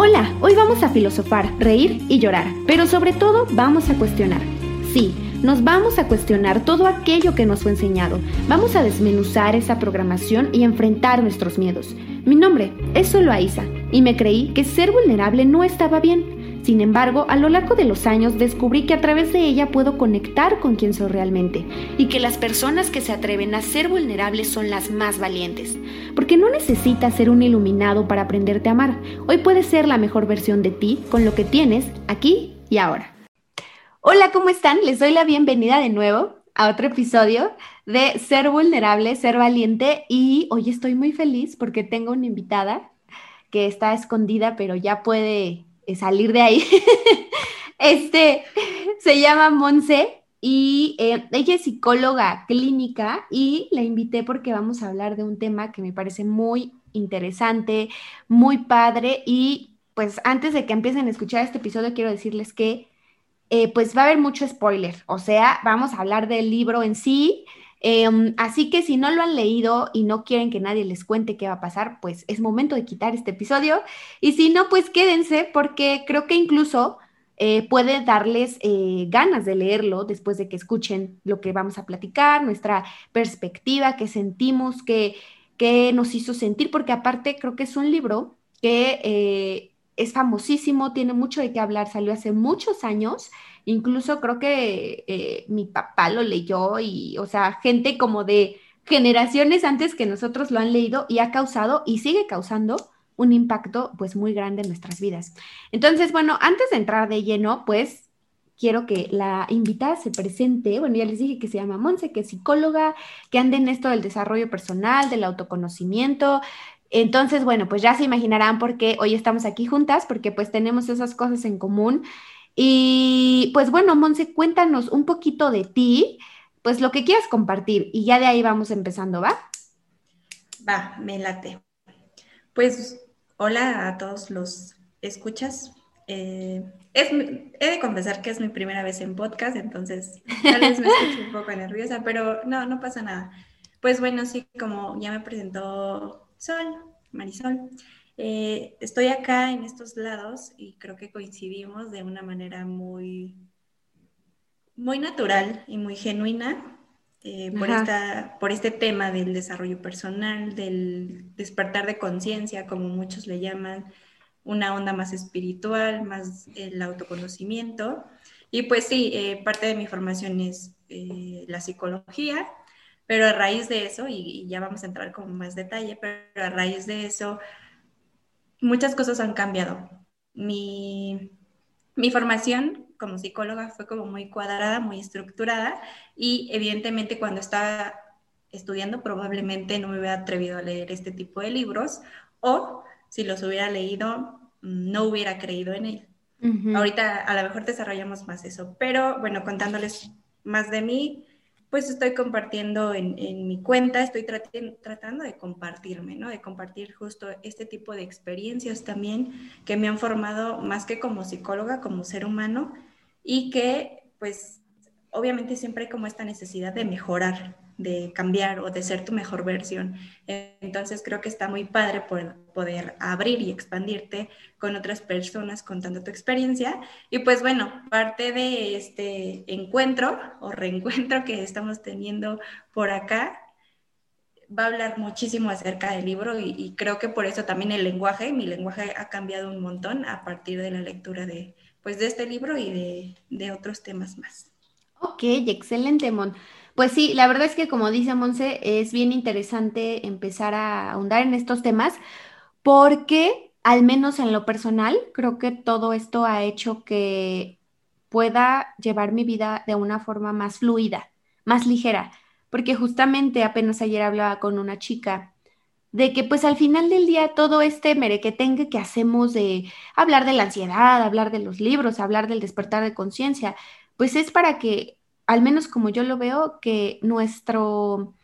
Hola, hoy vamos a filosofar, reír y llorar, pero sobre todo vamos a cuestionar. Sí, nos vamos a cuestionar todo aquello que nos fue enseñado. Vamos a desmenuzar esa programación y enfrentar nuestros miedos. Mi nombre es Solo Aiza y me creí que ser vulnerable no estaba bien. Sin embargo, a lo largo de los años descubrí que a través de ella puedo conectar con quien soy realmente y que las personas que se atreven a ser vulnerables son las más valientes. Porque no necesitas ser un iluminado para aprenderte a amar. Hoy puedes ser la mejor versión de ti con lo que tienes aquí y ahora. Hola, ¿cómo están? Les doy la bienvenida de nuevo a otro episodio de Ser vulnerable, ser valiente y hoy estoy muy feliz porque tengo una invitada que está escondida pero ya puede salir de ahí. este se llama Monse y eh, ella es psicóloga clínica y la invité porque vamos a hablar de un tema que me parece muy interesante, muy padre y pues antes de que empiecen a escuchar este episodio quiero decirles que eh, pues va a haber mucho spoiler, o sea, vamos a hablar del libro en sí, Em, así que si no lo han leído y no quieren que nadie les cuente qué va a pasar, pues es momento de quitar este episodio. Y si no, pues quédense porque creo que incluso eh, puede darles eh, ganas de leerlo después de que escuchen lo que vamos a platicar, nuestra perspectiva, qué sentimos, qué, qué nos hizo sentir, porque aparte creo que es un libro que eh, es famosísimo, tiene mucho de qué hablar, salió hace muchos años Incluso creo que eh, mi papá lo leyó y, o sea, gente como de generaciones antes que nosotros lo han leído y ha causado y sigue causando un impacto pues muy grande en nuestras vidas. Entonces, bueno, antes de entrar de lleno, pues quiero que la invitada se presente. Bueno, ya les dije que se llama Monse, que es psicóloga, que anda en esto del desarrollo personal, del autoconocimiento. Entonces, bueno, pues ya se imaginarán por qué hoy estamos aquí juntas, porque pues tenemos esas cosas en común. Y pues bueno, Monse, cuéntanos un poquito de ti, pues lo que quieras compartir y ya de ahí vamos empezando, ¿va? Va, me late. Pues hola a todos los escuchas. Eh, es, he de confesar que es mi primera vez en podcast, entonces tal vez me escucho un poco nerviosa, pero no, no pasa nada. Pues bueno, sí, como ya me presentó Sol, Marisol, eh, estoy acá en estos lados y creo que coincidimos de una manera muy, muy natural y muy genuina eh, por, esta, por este tema del desarrollo personal, del despertar de conciencia, como muchos le llaman, una onda más espiritual, más el autoconocimiento. Y pues sí, eh, parte de mi formación es la psicología, pero a raíz de eso, y, y, ya vamos a entrar con más detalle, pero a raíz de eso muchas cosas han cambiado. Mi, formación como psicóloga fue como muy cuadrada, muy estructurada y evidentemente cuando estaba estudiando probablemente no me hubiera atrevido a leer este tipo de libros o si los hubiera leído no hubiera creído en él. Ahorita a lo mejor desarrollamos más eso, pero bueno, contándoles más de mí, pues estoy compartiendo en, mi cuenta, estoy tratando de compartirme, ¿no? De compartir justo este tipo de experiencias también que me han formado más que como psicóloga, como ser humano y que pues obviamente siempre hay como esta necesidad de mejorar, de cambiar o de ser tu mejor versión. Entonces creo que está muy padre poder abrir y expandirte con otras personas contando tu experiencia. Y pues bueno, parte de este encuentro o reencuentro que estamos teniendo por acá va a hablar muchísimo acerca del libro y, creo que por eso también el lenguaje, mi lenguaje ha cambiado un montón a partir de la lectura de, pues, de este libro y de, de otros temas más. Ok, excelente, Mon. Pues sí, la verdad es que como dice Monse, es bien interesante empezar a ahondar en estos temas porque, al menos en lo personal, creo que todo esto ha hecho que pueda llevar mi vida de una forma más fluida, más ligera, porque justamente apenas ayer hablaba con una chica de que pues al final del día todo este merequetengue que hacemos de hablar de la ansiedad, hablar de los libros, hablar del despertar de conciencia, pues es para que al menos como yo lo veo, que nuestro,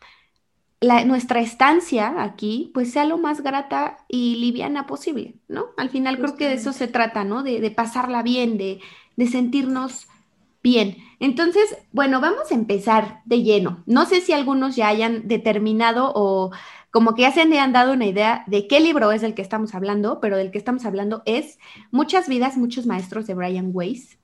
nuestra estancia aquí pues sea lo más grata y liviana posible, ¿no? Al final creo que de eso se trata, ¿no? De, pasarla bien, de, sentirnos Bien, entonces, bueno, vamos a empezar de lleno. No sé si algunos ya hayan determinado o como que ya se han dado una idea de qué libro es el que estamos hablando, pero del que estamos hablando es Muchas vidas, muchos maestros de Brian Weiss.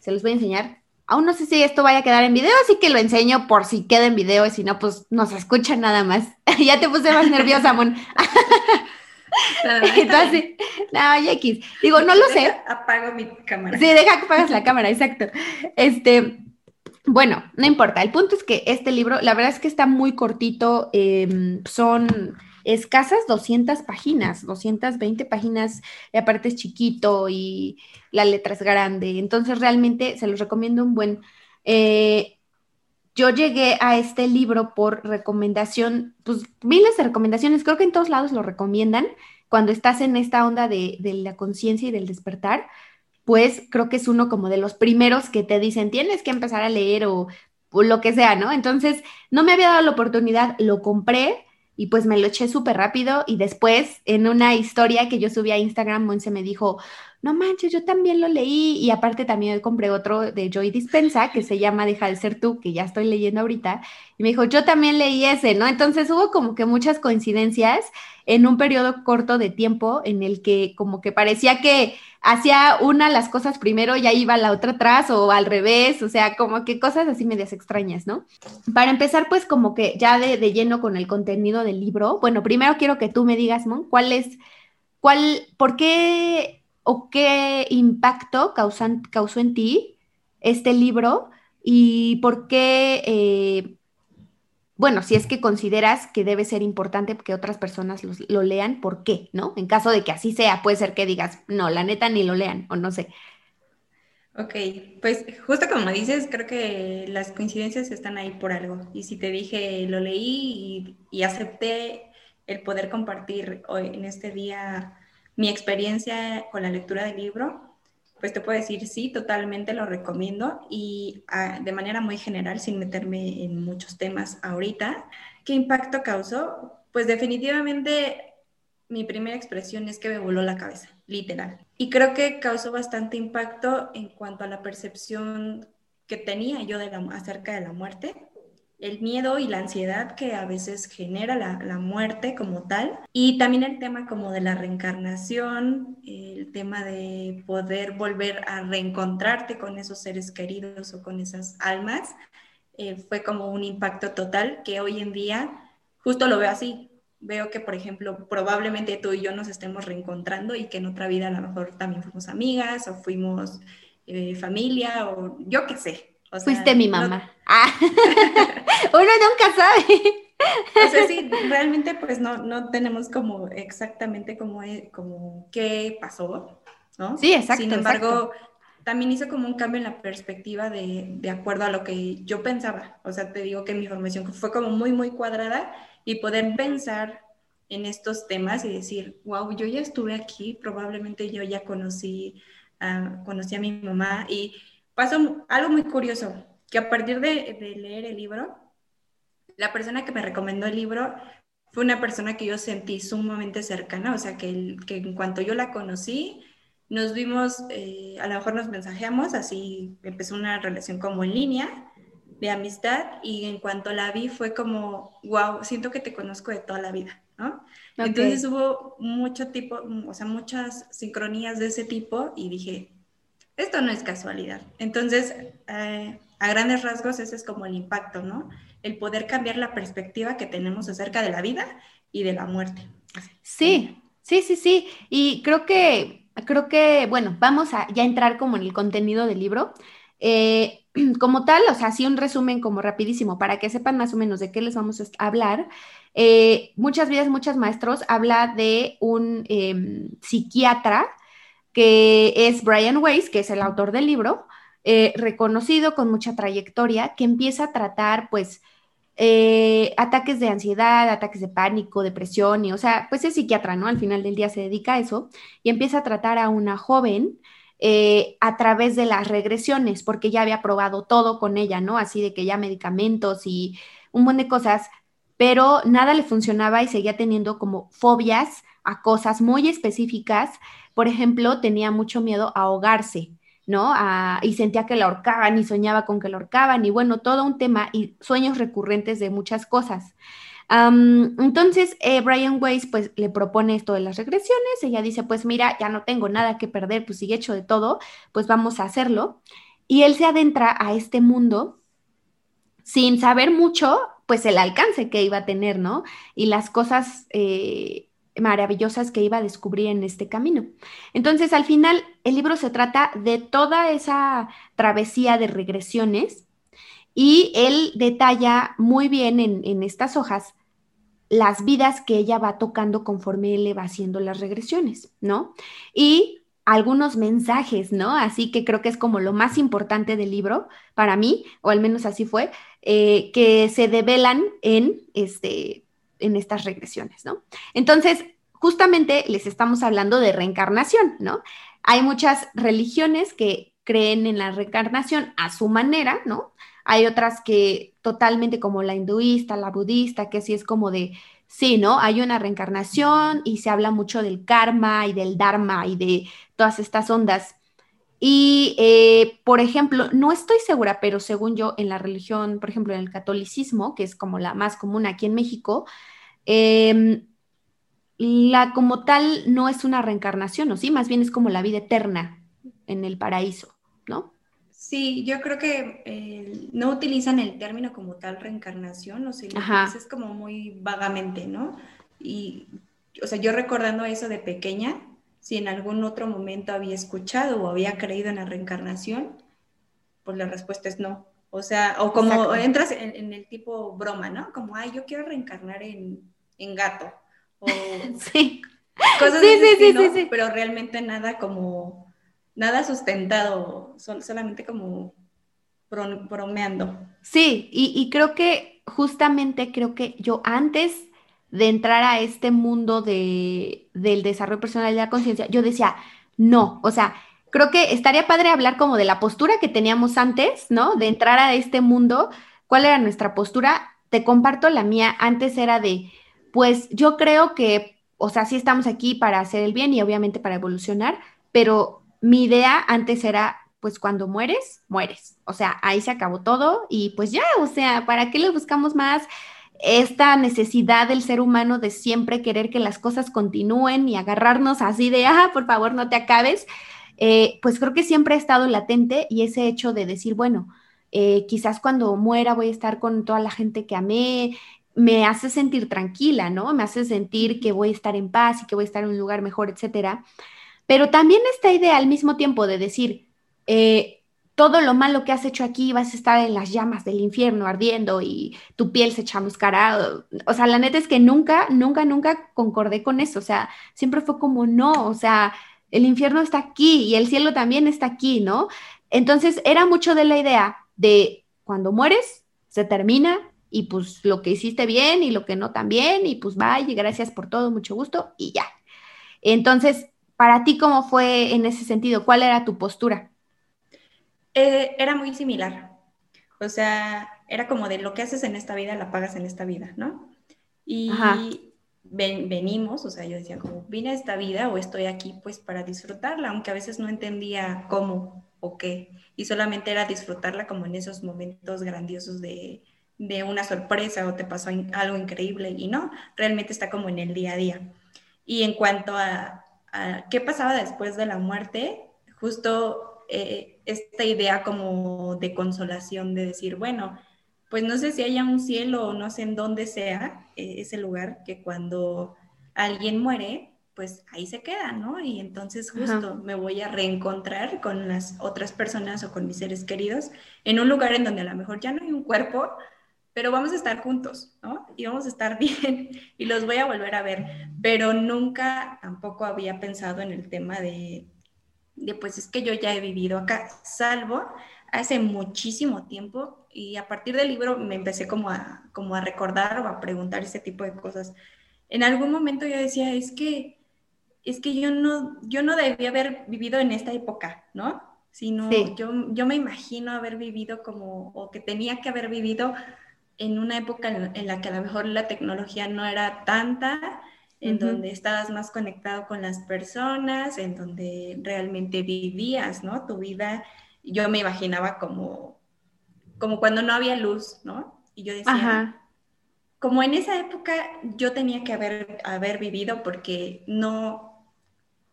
Se los voy a enseñar. Aún no sé si esto vaya a quedar en video, así que lo enseño por si queda en video y si no, pues no se escucha nada más. ya te puse más nerviosa, Mon. Entonces, no, ya X. Digo, no lo sé. Apago mi cámara. Sí, deja que apagas la cámara, exacto. Este, bueno, no importa. El punto es que este libro, la verdad es que está muy cortito. Em, son escasas 200 páginas, 220 páginas, y aparte es chiquito y la letra es grande. Entonces, realmente se los recomiendo un buen. Eh, yo llegué a este libro por recomendación, pues miles de recomendaciones, creo que en todos lados lo recomiendan cuando estás en esta onda de, la conciencia y del despertar, pues creo que es uno como de los primeros que te dicen, tienes que empezar a leer o, o lo que sea, ¿no? Entonces, no me había dado la oportunidad, lo compré y pues me lo eché súper rápido y después en una historia que yo subí a Instagram, Monse me dijo, no manches, yo también lo leí y aparte también compré otro de Joy Dispensa que se llama Deja de ser tú, que ya estoy leyendo ahorita, y me dijo, yo también leí ese, ¿no? Entonces hubo como que muchas coincidencias en un periodo corto de tiempo en el que como que parecía que hacía una las cosas primero y ahí iba la otra atrás o al revés, o sea, como que cosas así medias extrañas, ¿no? Para empezar, pues como que ya de, lleno con el contenido del libro, bueno, primero quiero que tú me digas, Mon, cuál es, cuál, por qué o qué impacto causan, causó en ti este libro y por qué... Eh, bueno, si es que consideras que debe ser importante que otras personas lo lean, ¿por qué? ¿No? En caso de que así sea, puede ser que digas, no, la neta ni lo lean, o no sé. Ok, pues justo como dices, creo que las coincidencias están ahí por algo. Y si te dije, lo leí y, y acepté el poder compartir hoy en este día mi experiencia con la lectura del libro, pues te puedo decir, sí, totalmente lo recomiendo y ah, de manera muy general, sin meterme en muchos temas ahorita, ¿qué impacto causó? Pues definitivamente mi primera expresión es que me voló la cabeza, literal. Y creo que causó bastante impacto en cuanto a la percepción que tenía yo de la, acerca de la muerte el miedo y la ansiedad que a veces genera la, muerte como tal, y también el tema como de la reencarnación, el tema de poder volver a reencontrarte con esos seres queridos o con esas almas, eh, fue como un impacto total que hoy en día justo lo veo así. Veo que, por ejemplo, probablemente tú y yo nos estemos reencontrando y que en otra vida a lo mejor también fuimos amigas o fuimos eh, familia o yo qué sé, Fuiste mi mamá. Ah. Uno nunca sabe. O sea, sí, realmente pues no, no tenemos como exactamente como, e, como qué pasó, ¿no? Sí, exacto. Sin embargo, también hizo como un cambio en la perspectiva de, de acuerdo a lo que yo pensaba. O sea, te digo que mi formación fue como muy, muy cuadrada y poder pensar en estos temas y decir, wow, yo ya estuve aquí, probablemente yo ya conocí, conocí a mi mamá y pasó algo muy curioso, que a partir de, leer el libro, la persona que me recomendó el libro fue una persona que yo sentí sumamente cercana, o sea, que, que en cuanto yo la conocí, nos vimos, eh, a lo mejor nos mensajeamos, así empezó una relación como en línea de amistad y en cuanto la vi fue como, wow, siento que te conozco de toda la vida, ¿no? Entonces hubo mucho tipo, o sea, muchas sincronías de ese tipo y dije, esto no es casualidad. Entonces, eh, a grandes rasgos, ese es como el impacto, ¿no? El poder cambiar la perspectiva que tenemos acerca de la vida y de la muerte. Sí, sí, sí, sí. Y creo que, creo que, bueno, vamos a ya entrar como en el contenido del libro. Eh, como tal, o sea, así un resumen como rapidísimo para que sepan más o menos de qué les vamos a hablar. Eh, muchas vidas, muchos maestros habla de un em, psiquiatra que es Brian Weiss, que es el autor del libro, eh, reconocido con mucha trayectoria, que empieza a tratar, pues, eh, ataques de ansiedad, ataques de pánico, depresión, y, o sea, pues es psiquiatra, ¿no? Al final del día se dedica a eso y empieza a tratar a una joven eh, a través de las regresiones, porque ya había probado todo con ella, ¿no? Así de que ya medicamentos y un montón de cosas, pero nada le funcionaba y seguía teniendo como fobias a cosas muy específicas por ejemplo, tenía mucho miedo a ahogarse. ¿no? y sentía que la ahorcaban y soñaba con que la ahorcaban y bueno, todo un tema y sueños recurrentes de muchas cosas. entonces, eh, Brian Weiss pues le propone esto de las regresiones, ella dice, pues mira, ya no tengo nada que perder, pues sigue hecho de todo, pues vamos a hacerlo. Y él se adentra a este mundo sin saber mucho, pues el alcance que iba a tener, ¿no? Y las cosas eh, maravillosas que iba a descubrir en este camino. Entonces, al final, el libro se trata de toda esa travesía de regresiones y él detalla muy bien en, estas hojas las vidas que ella va tocando conforme él le va haciendo las regresiones, ¿no? Y algunos mensajes, ¿no? Así que creo que es como lo más importante del libro para mí, o al menos así fue, eh, que se develan en, este, en estas regresiones, ¿no? Entonces, justamente les estamos hablando de reencarnación, ¿no? Hay muchas religiones que creen en la reencarnación a su manera, ¿no? Hay otras que totalmente como la hinduista, la budista, que sí es como de sí, ¿no? Hay una reencarnación y se habla mucho del karma y del dharma y de todas estas ondas. Y, eh, por ejemplo, no estoy segura, pero según yo, en la religión, por ejemplo, en el catolicismo, que es como la más común aquí en México, em, la como tal no es una reencarnación, ¿o sí? Más bien es como la vida eterna en el paraíso, ¿no? Sí, yo creo que eh, no utilizan el término como tal reencarnación, o sea, es como muy vagamente, ¿no? Y, o sea, yo recordando eso de pequeña, si en algún otro momento había escuchado o había creído en la reencarnación, pues la respuesta es no. O sea, o como entras en, el tipo broma, ¿no? Como, ay, yo quiero reencarnar en, gato. O sí. Cosas sí, sí, sí, sí, pero realmente nada como nada sustentado, solamente como bromeando. Sí, y, creo que justamente creo que yo antes de entrar a este mundo de, del desarrollo personal y la conciencia, yo decía, no, o sea, creo que estaría padre hablar como de la postura que teníamos antes, ¿no? De entrar a este mundo, ¿cuál era nuestra postura? Te comparto la mía, antes era de, pues yo creo que, o sea, sí estamos aquí para hacer el bien y obviamente para evolucionar, pero mi idea antes era, pues cuando mueres, mueres. O sea, ahí se acabó todo y pues ya, o sea, ¿para qué le buscamos más? Esta necesidad del ser humano de siempre querer que las cosas continúen y agarrarnos así de, ah, por favor, no te acabes, eh, pues creo que siempre ha estado latente y ese hecho de decir, bueno, eh, quizás cuando muera voy a estar con toda la gente que amé, me hace sentir tranquila, ¿no? Me hace sentir que voy a estar en paz y que voy a estar en un lugar mejor, etcétera. Pero también esta idea al mismo tiempo de decir, eh, todo lo malo que has hecho aquí vas a estar en las llamas del infierno ardiendo y tu piel se chamuscará. O sea, la neta es que nunca, nunca, nunca concordé con eso. O sea, siempre fue como, no, o sea, el infierno está aquí y el cielo también está aquí, ¿no? Entonces era mucho de la idea de cuando mueres, se termina y pues lo que hiciste bien y lo que no tan bien y pues vaya, gracias por todo, mucho gusto y ya. Entonces, para ti, ¿cómo fue en ese sentido? ¿Cuál era tu postura? Eh, era muy similar. O sea, era como de lo que haces en esta vida, la pagas en esta vida, ¿no? Y venimos, o sea, yo decía como, vine a esta vida o estoy aquí pues para disfrutarla, aunque a veces no entendía cómo o qué, y solamente era disfrutarla como en esos momentos grandiosos de, de una sorpresa o te pasó algo increíble y no, realmente está como en el día a día. Y en cuanto a, qué pasaba después de la muerte, justo eh, esta idea como de consolación, de decir, bueno, pues no sé si haya un cielo o no sé en dónde sea eh, ese lugar que cuando alguien muere, pues ahí se queda, ¿no? Y entonces justo me voy a reencontrar con las otras personas o con mis seres queridos en un lugar en donde a lo mejor ya no hay un cuerpo, pero vamos a estar juntos, ¿no? Y vamos a estar bien y los voy a volver a ver, pero nunca tampoco había pensado en el tema de, de pues es que yo ya he vivido acá, salvo hace muchísimo tiempo y a partir del libro me empecé como a, como a recordar o a preguntar ese tipo de cosas. En algún momento yo decía, es que, es que yo no, yo no debía haber vivido en esta época, ¿no? Sino yo, yo me imagino haber vivido como, o que tenía que haber vivido en una época en, la que a lo mejor la tecnología no era tanta en donde estabas más conectado con las personas, en donde realmente vivías, ¿no? Tu vida, yo me imaginaba como, como cuando no había luz, ¿no? Y yo decía, como en esa época yo tenía que haber, haber vivido porque no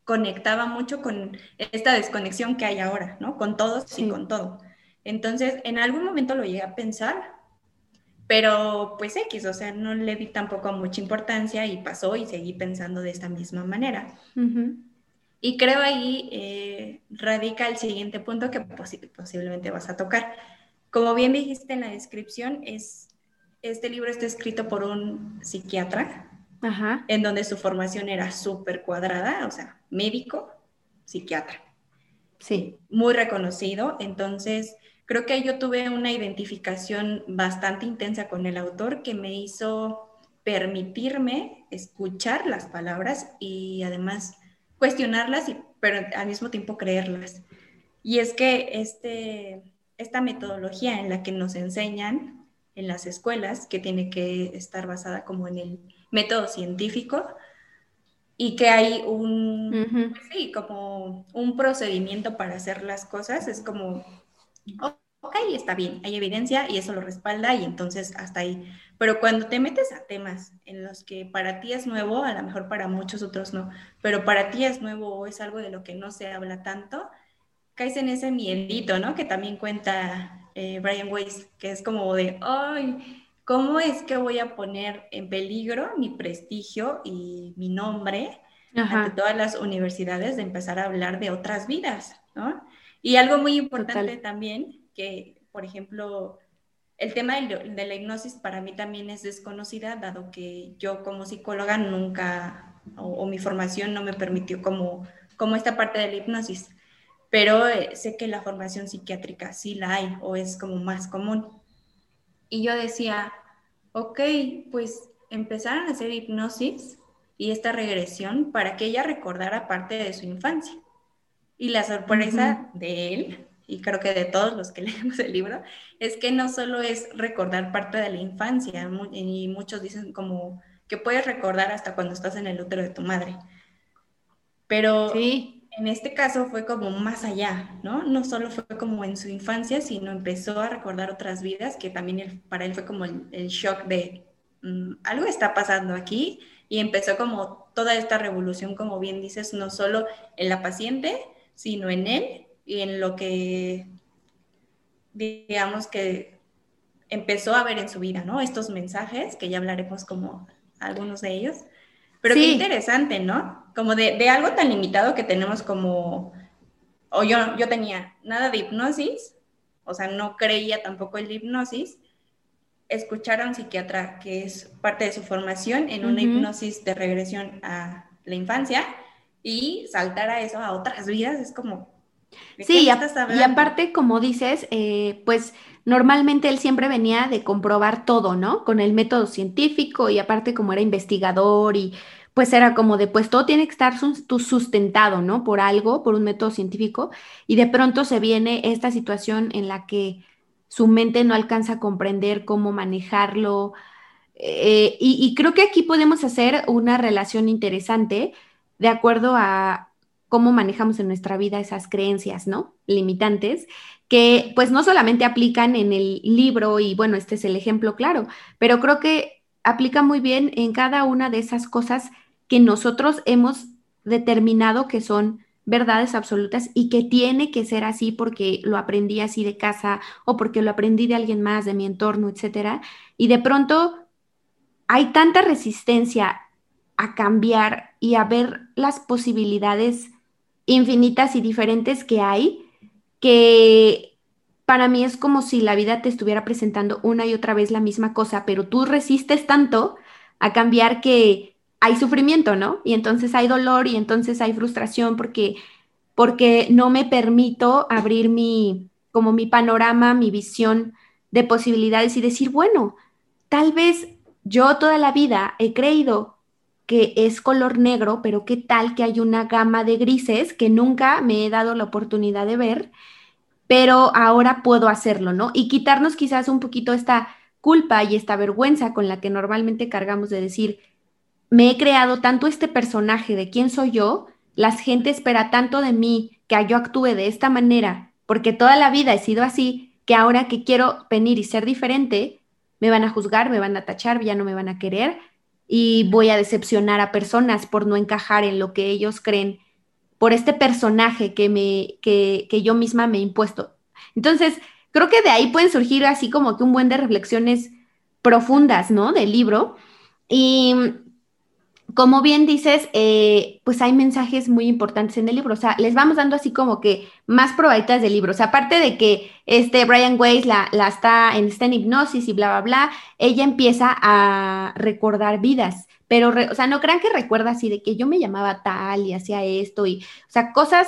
conectaba mucho con esta desconexión que hay ahora, ¿no? Con todos y con todo. Entonces, en algún momento lo llegué a pensar, pero pues X, o sea, no le di tampoco mucha importancia y pasó y seguí pensando de esta misma manera. Y creo ahí eh, radica el siguiente punto que posiblemente vas a tocar. Como bien dijiste en la descripción, es, este libro está escrito por un psiquiatra, en donde su formación era súper cuadrada, o sea, médico, psiquiatra. Sí. Muy reconocido. Entonces, creo que yo tuve una identificación bastante intensa con el autor que me hizo permitirme escuchar las palabras y además cuestionarlas, y, pero al mismo tiempo creerlas. Y es que este, esta metodología en la que nos enseñan en las escuelas, que tiene que estar basada como en el método científico, y que hay un, pues sí, como un procedimiento para hacer las cosas, es como ok, está bien, hay evidencia y eso lo respalda y entonces hasta ahí. Pero cuando te metes a temas en los que para ti es nuevo, a lo mejor para muchos otros no, pero para ti es nuevo o es algo de lo que no se habla tanto, caes en ese miedito, ¿no? Que también cuenta eh, Brian Weiss, que es como de, ay, ¿cómo es que voy a poner en peligro mi prestigio y mi nombre ante todas las universidades de empezar a hablar de otras vidas, ¿no? Y algo muy importante también, que por ejemplo, el tema de, la hipnosis para mí también es desconocida, dado que yo como psicóloga nunca, o, mi formación no me permitió como, como esta parte de la hipnosis, pero eh, sé que la formación psiquiátrica sí la hay o es como más común. Y yo decía, ok, pues empezaron a hacer hipnosis y esta regresión para que ella recordara parte de su infancia. Y la sorpresa de él, y creo que de todos los que leemos el libro, es que no solo es recordar parte de la infancia, y muchos dicen como que puedes recordar hasta cuando estás en el útero de tu madre. Pero sí. en este caso fue como más allá, ¿no? No solo fue como en su infancia, sino empezó a recordar otras vidas que también para él fue como el, shock de mm, algo está pasando aquí y empezó como toda esta revolución, como bien dices, no solo en la paciente, sino en él y en lo que, digamos que empezó a ver en su vida, ¿no? Estos mensajes, que ya hablaremos como algunos de ellos. Pero qué interesante, ¿no? Como de, algo tan limitado que tenemos como, o yo, yo tenía nada de hipnosis, o sea, no creía tampoco en la hipnosis, escuchar a un psiquiatra que es parte de su formación en una hipnosis de regresión a la infancia y saltar a eso, a otras vidas, es como... Sí, y, aparte, como dices, eh, pues normalmente él siempre venía de comprobar todo, ¿no? Con el método científico y aparte como era investigador y pues era como de, pues todo tiene que estar sustentado, ¿no? Por algo, por un método científico, y de pronto se viene esta situación en la que su mente no alcanza a comprender cómo manejarlo. Eh, y, creo que aquí podemos hacer una relación interesante de acuerdo a cómo manejamos en nuestra vida esas creencias, ¿no? Limitantes, que pues no solamente aplican en el libro y bueno, este es el ejemplo claro, pero creo que aplica muy bien en cada una de esas cosas que nosotros hemos determinado que son verdades absolutas y que tiene que ser así porque lo aprendí así de casa o porque lo aprendí de alguien más, de mi entorno, etcétera. Y de pronto hay tanta resistencia a cambiar y a ver las posibilidades infinitas y diferentes que hay, que para mí es como si la vida te estuviera presentando una y otra vez la misma cosa, pero tú resistes tanto a cambiar que hay sufrimiento, ¿no? Y entonces hay dolor y entonces hay frustración porque porque no me permito abrir mi como mi panorama, mi visión de posibilidades y decir, bueno, tal vez yo toda la vida he creído que es color negro, pero qué tal que hay una gama de grises que nunca me he dado la oportunidad de ver, pero ahora puedo hacerlo, ¿no? Y quitarnos quizás un poquito esta culpa y esta vergüenza con la que normalmente cargamos de decir, me he creado tanto este personaje de quién soy yo, la gente espera tanto de mí que yo actúe de esta manera, porque toda la vida he sido así, que ahora que quiero venir y ser diferente, me van a juzgar, me van a tachar, ya no me van a querer y voy a decepcionar a personas por no encajar en lo que ellos creen, por este personaje que, me, que, que yo misma me he impuesto. Entonces, creo que de ahí pueden surgir así como que un buen de reflexiones profundas, ¿no? Del libro. Y como bien dices, eh, pues hay mensajes muy importantes en el libro. O sea, les vamos dando así como que más probaditas del libro. O sea, aparte de que este Brian Weiss la, está, en, está en hipnosis y bla, bla, bla, ella empieza a recordar vidas. Pero, o sea, no crean que recuerda así de que yo me llamaba tal y hacía esto y, o sea, cosas,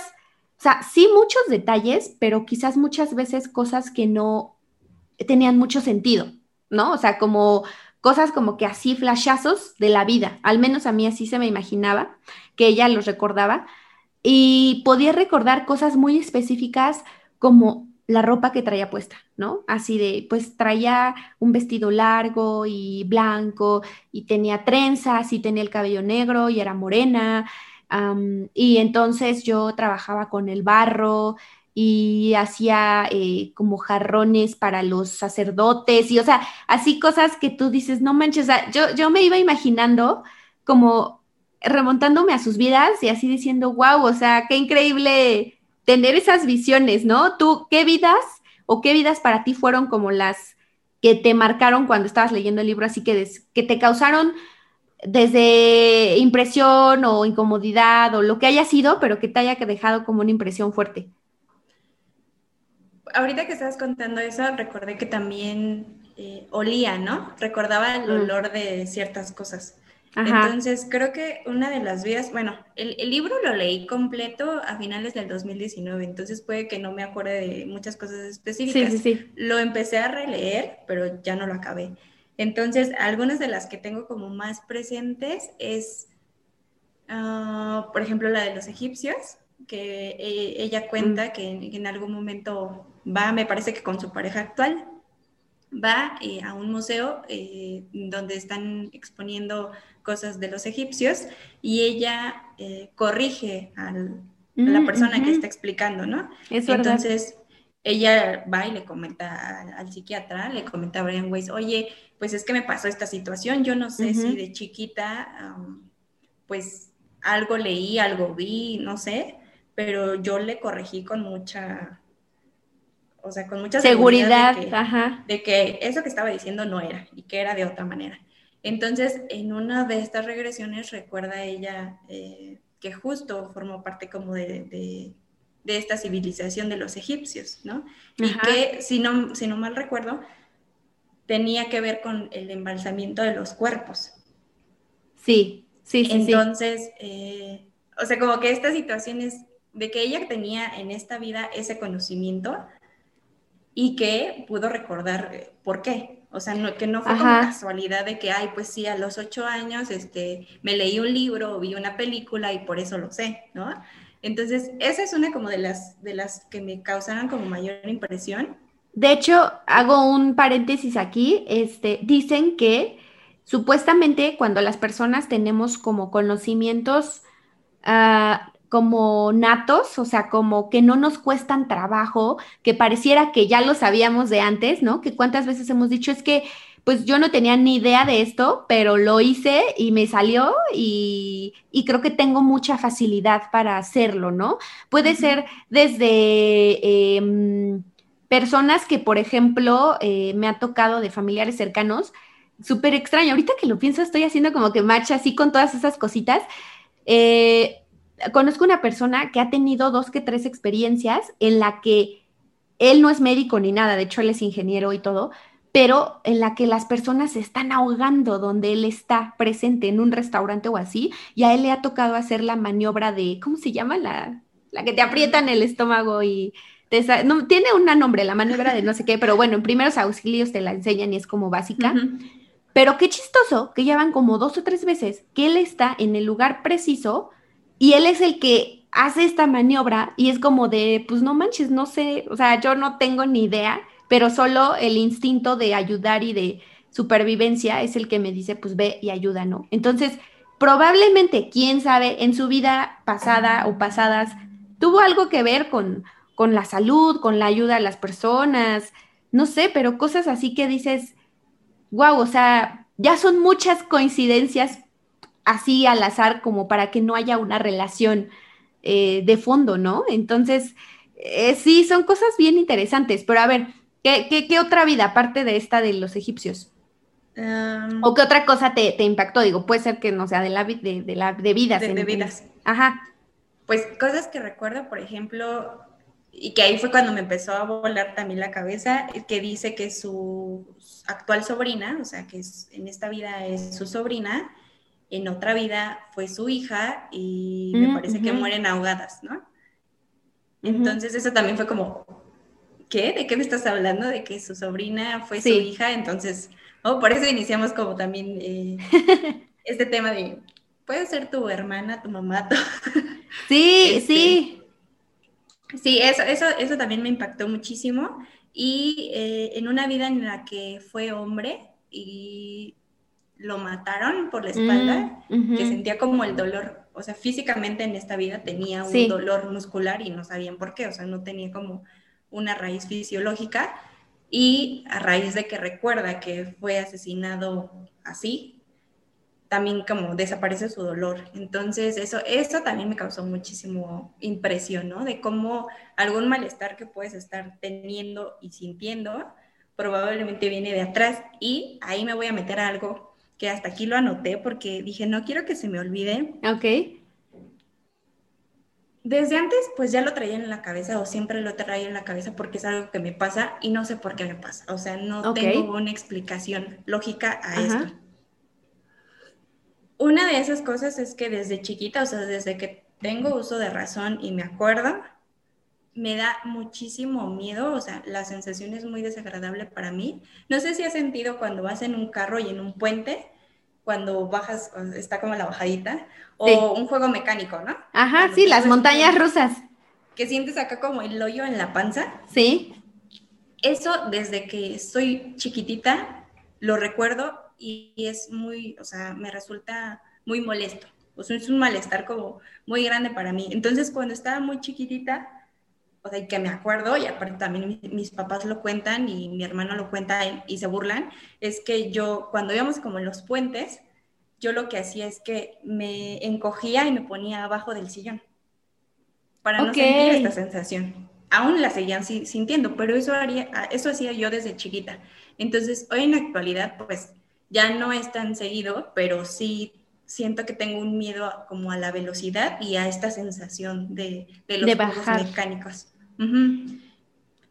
o sea, sí muchos detalles, pero quizás muchas veces cosas que no tenían mucho sentido, ¿no? O sea, como cosas como que así flashazos de la vida, al menos a mí así se me imaginaba, que ella los recordaba, y podía recordar cosas muy específicas como la ropa que traía puesta, ¿no? Así de, pues traía un vestido largo y blanco y tenía trenzas y tenía el cabello negro y era morena. y entonces yo trabajaba con el barro y hacía eh, como jarrones para los sacerdotes y, o sea, así cosas que tú dices, no manches, o sea, yo, yo me iba imaginando como remontándome a sus vidas y así diciendo, wow, o sea, qué increíble tener esas visiones, ¿no? Tú, ¿qué vidas o qué vidas para ti fueron como las que te marcaron cuando estabas leyendo el libro, así que, que te causaron desde impresión o incomodidad o lo que haya sido, pero que te haya dejado como una impresión fuerte? Ahorita que estabas contando eso, recordé que también eh, olía, ¿no? Recordaba el mm. olor de ciertas cosas. Entonces, creo que una de las vías, bueno, el, libro lo leí completo a finales del 2019, entonces puede que no me acuerde de muchas cosas específicas. Sí, sí, sí. Lo empecé a releer, pero ya no lo acabé. Entonces, algunas de las que tengo como más presentes es, ah, por ejemplo, la de los egipcios, que eh, ella cuenta mm. que en, algún momento va, me parece que con su pareja actual, va eh, a un museo eh, donde están exponiendo cosas de los egipcios y ella eh, corrige a la mm, persona que está explicando, ¿no? Entonces, ella va y le comenta al, psiquiatra, le comenta a Brian Weiss, oye, pues es que me pasó esta situación, yo no sé si de chiquita, pues algo leí, algo vi, no sé, pero yo le corregí con mucha o sea, con mucha seguridad, de, que, eso que estaba diciendo no era y que era de otra manera. Entonces, en una de estas regresiones recuerda ella eh, que justo formó parte como de, esta civilización de los egipcios, ¿no? Y que, si no, si no mal recuerdo, tenía que ver con el embalsamiento de los cuerpos. Sí, sí, sí. Entonces, eh, o sea, como que estas situaciones de que ella tenía en esta vida ese conocimiento, y que pudo recordar eh, por qué. O sea, no, que no fue como casualidad de que, ay, pues sí, a los ocho años este, me leí un libro o vi una película y por eso lo sé, ¿no? Entonces, esa es una como de las, de las que me causaron como mayor impresión. De hecho, hago un paréntesis aquí, este, dicen que supuestamente cuando las personas tenemos como conocimientos uh, como natos, o sea, como que no nos cuestan trabajo, que pareciera que ya lo sabíamos de antes, ¿no? Que cuántas veces hemos dicho es que pues yo no tenía ni idea de esto, pero lo hice y me salió y, creo que tengo mucha facilidad para hacerlo, ¿no? Puede ser desde em, personas que, por ejemplo, eh, me ha tocado de familiares cercanos, súper extraño. Ahorita que lo pienso, estoy haciendo como que marcha así con todas esas cositas. Eh, conozco una persona que ha tenido dos que tres experiencias en la que él no es médico ni nada, de hecho él es ingeniero y todo, pero en la que las personas se están ahogando donde él está presente en un restaurante o así, y a él le ha tocado hacer la maniobra de, ¿cómo se llama? La, la que te aprietan el estómago y te, no, tiene un nombre, la maniobra de no sé qué, pero bueno, en primeros auxilios te la enseñan y es como básica. Pero qué chistoso que ya van como dos o tres veces que él está en el lugar preciso y él es el que hace esta maniobra y es como de, pues no manches, no sé, o sea, yo no tengo ni idea, pero solo el instinto de ayudar y de supervivencia es el que me dice, pues ve y ayuda, ¿no? Entonces, probablemente, quién sabe, en su vida pasada o pasadas, tuvo algo que ver con, con la salud, con la ayuda a las personas, no sé, pero cosas así que dices, wow, o sea, ya son muchas coincidencias así al azar como para que no haya una relación eh, de fondo, ¿no? Entonces, eh, sí, son cosas bien interesantes, pero a ver, ¿qué, qué, otra vida aparte de esta de los egipcios? ¿O qué otra cosa te, te, impactó? Digo, puede ser que no sea de, la, de, de, la, de vidas. De, vidas. Ajá. Pues cosas que recuerdo, por ejemplo, y que ahí fue cuando me empezó a volar también la cabeza, que dice que su actual sobrina, o sea, que es, en esta vida es su sobrina, en otra vida fue su hija y me parece que mueren ahogadas, ¿no? Entonces eso también fue como, ¿qué? ¿De qué me estás hablando? De que su sobrina fue su hija, entonces, oh, por eso iniciamos como también eh, este tema de, puede ser tu hermana, tu mamá, Sí, este, sí. Sí, eso, eso, eso también me impactó muchísimo. Y eh, en una vida en la que fue hombre y lo mataron por la espalda, mm, que sentía como el dolor, o sea, físicamente en esta vida tenía un dolor muscular y no sabían por qué, o sea, no tenía como una raíz fisiológica. Y a raíz de que recuerda que fue asesinado así, también como desaparece su dolor. Entonces, eso, eso también me causó muchísimo impresión, ¿no? De cómo algún malestar que puedes estar teniendo y sintiendo probablemente viene de atrás. Y ahí me voy a meter a algo que hasta aquí lo anoté porque dije, no quiero que se me olvide. Ok. Desde antes, pues ya lo traía en la cabeza o siempre lo traía en la cabeza porque es algo que me pasa y no sé por qué me pasa. O sea, no tengo una explicación lógica a esto una de esas cosas es que desde chiquita, o sea, desde que tengo uso de razón y me acuerdo, me da muchísimo miedo, o sea, la sensación es muy desagradable para mí. No sé si has sentido cuando vas en un carro y en un puente, cuando bajas, está como la bajadita, o un juego mecánico, ¿no? Ajá, sí, las montañas rusas. Que sientes acá como el hoyo en la panza. Sí. Eso desde que soy chiquitita lo recuerdo y, es muy, o sea, me resulta muy molesto. O sea, es un malestar como muy grande para mí. Entonces, cuando estaba muy chiquitita, o sea, que me acuerdo, y aparte también mis, papás lo cuentan y mi hermano lo cuenta y, se burlan, es que yo, cuando íbamos como en los puentes, yo lo que hacía es que me encogía y me ponía abajo del sillón para no sentir esta sensación. Aún la seguían sintiendo, pero eso, haría, eso hacía yo desde chiquita. Entonces, hoy en la actualidad, pues ya no es tan seguido, pero sí siento que tengo un miedo como a la velocidad y a esta sensación de, de los juegos mecánicos.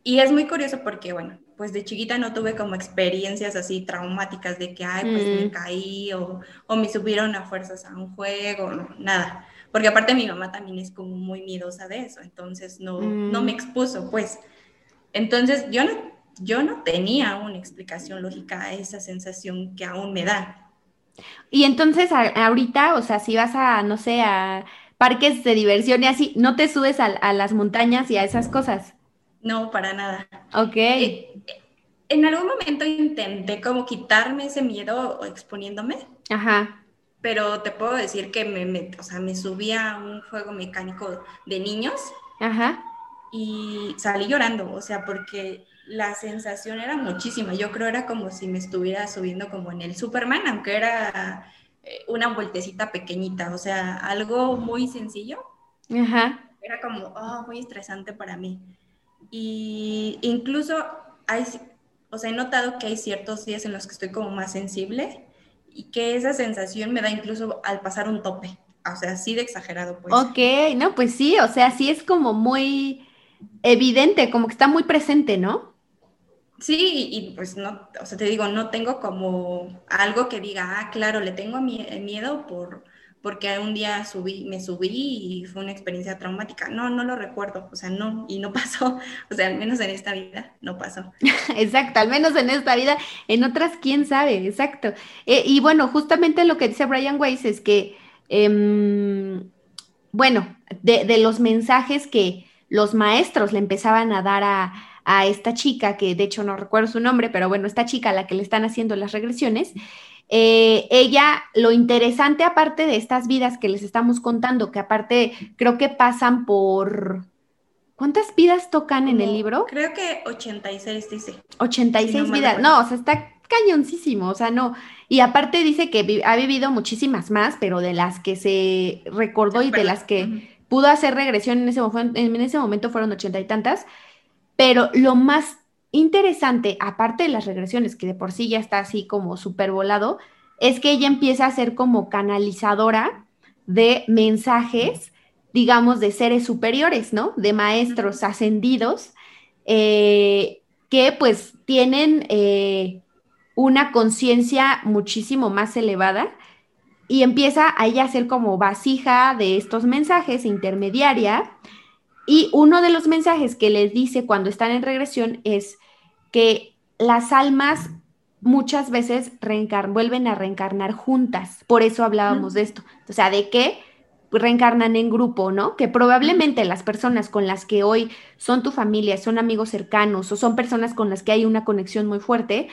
Y es muy curioso porque, bueno, pues de chiquita no tuve como experiencias así traumáticas de que, ay, pues me mm. caí o, o, me subieron a fuerzas a un juego, no, nada. Porque aparte mi mamá también es como muy miedosa de eso, entonces no, no me mm. expuso, pues. Entonces yo no yo no tenía una explicación lógica a esa sensación que aún me da. Y entonces ahorita, o sea, si vas a, no sé, a parques de diversión y así, ¿no te subes a, las montañas y a esas cosas? No, para nada. Ok. Eh, en algún momento intenté como quitarme ese miedo exponiéndome. Ajá. Pero te puedo decir que me, me, o sea, me subí a un juego mecánico de niños. Ajá. Y salí llorando, o sea, porque la sensación era muchísima. Yo creo era como si me estuviera subiendo como en el Superman, aunque era eh, una vueltecita pequeñita, o sea, algo muy sencillo. Ajá. Era como, oh, muy estresante para mí. Y incluso hay, o sea, he notado que hay ciertos días en los que estoy como más sensible y que esa sensación me da incluso al pasar un tope. O sea, así de exagerado, pues. Ok, no, pues sí, o sea, sí es como muy evidente, como que está muy presente, ¿no? Sí, y pues no, o sea, te digo, no tengo como algo que diga, ah, claro, le tengo miedo por porque un día subí, me subí y fue una experiencia traumática. No, no lo recuerdo, o sea, no, y no pasó, o sea, al menos en esta vida no pasó. exacto, al menos en esta vida, en otras, quién sabe, exacto. Eh, y bueno, justamente lo que dice Brian Weiss es que, em, bueno, de los mensajes que los maestros le empezaban a dar a a esta chica, que de hecho no recuerdo su nombre, pero bueno, esta chica a la que le están haciendo las regresiones, eh, ella, lo interesante aparte de estas vidas que les estamos contando, que aparte creo que pasan por... ¿Cuántas vidas tocan en el libro? Creo que 86 dice. 86 vidas. No, o sea, está cañoncísimo, o sea, no. Y aparte dice que ha vivido muchísimas más, pero de las que se recordó y de las que pudo hacer regresión en ese, en ese momento fueron ochenta y tantas. Pero lo más interesante, aparte de las regresiones, que de por sí ya está así como súper volado, es que ella empieza a ser como canalizadora de mensajes, digamos, de seres superiores, ¿no? De maestros ascendidos, eh, que pues tienen eh, una conciencia muchísimo más elevada y empieza a ella a ser como vasija de estos mensajes, intermediaria, y uno de los mensajes que les dice cuando están en regresión es que las almas muchas veces vuelven a reencarnar juntas. Por eso hablábamos de esto. O sea, de que reencarnan en grupo, ¿no? Que probablemente las personas con las que hoy son tu familia, son amigos cercanos o son personas con las que hay una conexión muy fuerte,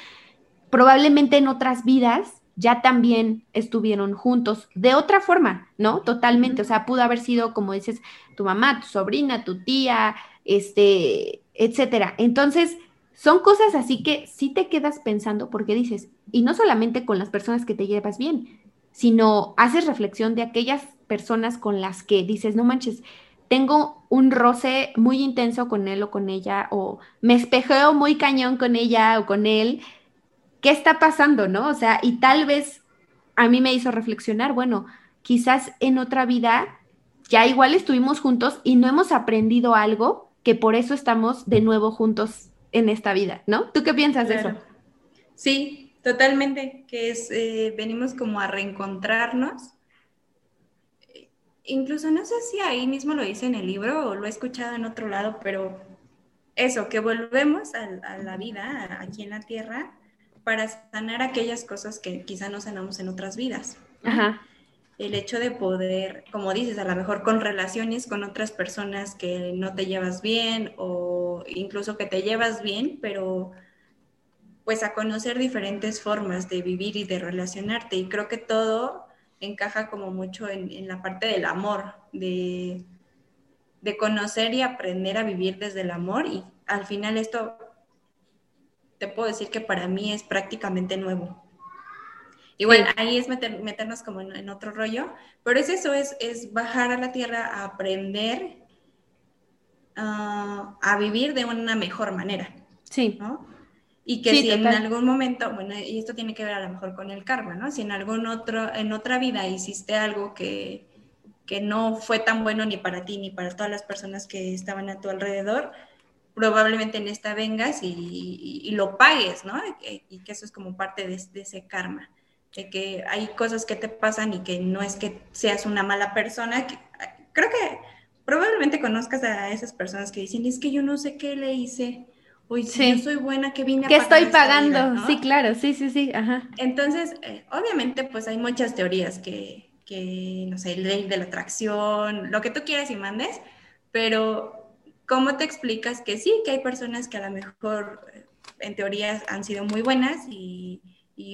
probablemente en otras vidas ya también estuvieron juntos de otra forma, ¿no? Totalmente, o sea, pudo haber sido, como dices, tu mamá, tu sobrina, tu tía, este, etcétera. Entonces, son cosas así que sí te quedas pensando porque dices, y no solamente con las personas que te llevas bien, sino haces reflexión de aquellas personas con las que dices, no manches, tengo un roce muy intenso con él o con ella, o me espejeo muy cañón con ella o con él, ¿qué está pasando, no? O sea, y tal vez a mí me hizo reflexionar, bueno, quizás en otra vida ya igual estuvimos juntos y no hemos aprendido algo que por eso estamos de nuevo juntos en esta vida, ¿no? ¿Tú qué piensas de eso? Sí, totalmente, que es, eh, venimos como a reencontrarnos. Incluso no sé si ahí mismo lo dice en el libro o lo he escuchado en otro lado, pero eso, que volvemos a, a la vida aquí en la tierra para sanar aquellas cosas que quizá no sanamos en otras vidas. El hecho de poder, como dices, a lo mejor con relaciones con otras personas que no te llevas bien o incluso que te llevas bien, pero pues a conocer diferentes formas de vivir y de relacionarte. Y creo que todo encaja como mucho en, la parte del amor, de, de conocer y aprender a vivir desde el amor. Y al final esto te puedo decir que para mí es prácticamente nuevo. Y bueno, ahí es meternos como en, otro rollo, pero es eso, es, es bajar a la tierra a aprender ah, a vivir de una mejor manera. Sí. ¿no? Y que si en algún momento, bueno, y esto tiene que ver a lo mejor con el karma, ¿no? Si en algún otro, en otra vida hiciste algo que, que no fue tan bueno ni para ti ni para todas las personas que estaban a tu alrededor, probablemente en esta vengas y, lo pagues, ¿no? Y que eso es como parte de, ese karma, de que hay cosas que te pasan y que no es que seas una mala persona. creo que probablemente conozcas a esas personas que dicen, es que yo no sé qué le hice. Uy, si yo soy buena, que vine a ¿Qué estoy pagando? Sí, claro, sí, sí, sí, ajá. Entonces, eh, obviamente, pues hay muchas teorías que, que, no sé, ley de la atracción, lo que tú quieras y mandes, pero ¿cómo te explicas que sí, que hay personas que a lo mejor eh, en teoría han sido muy buenas y,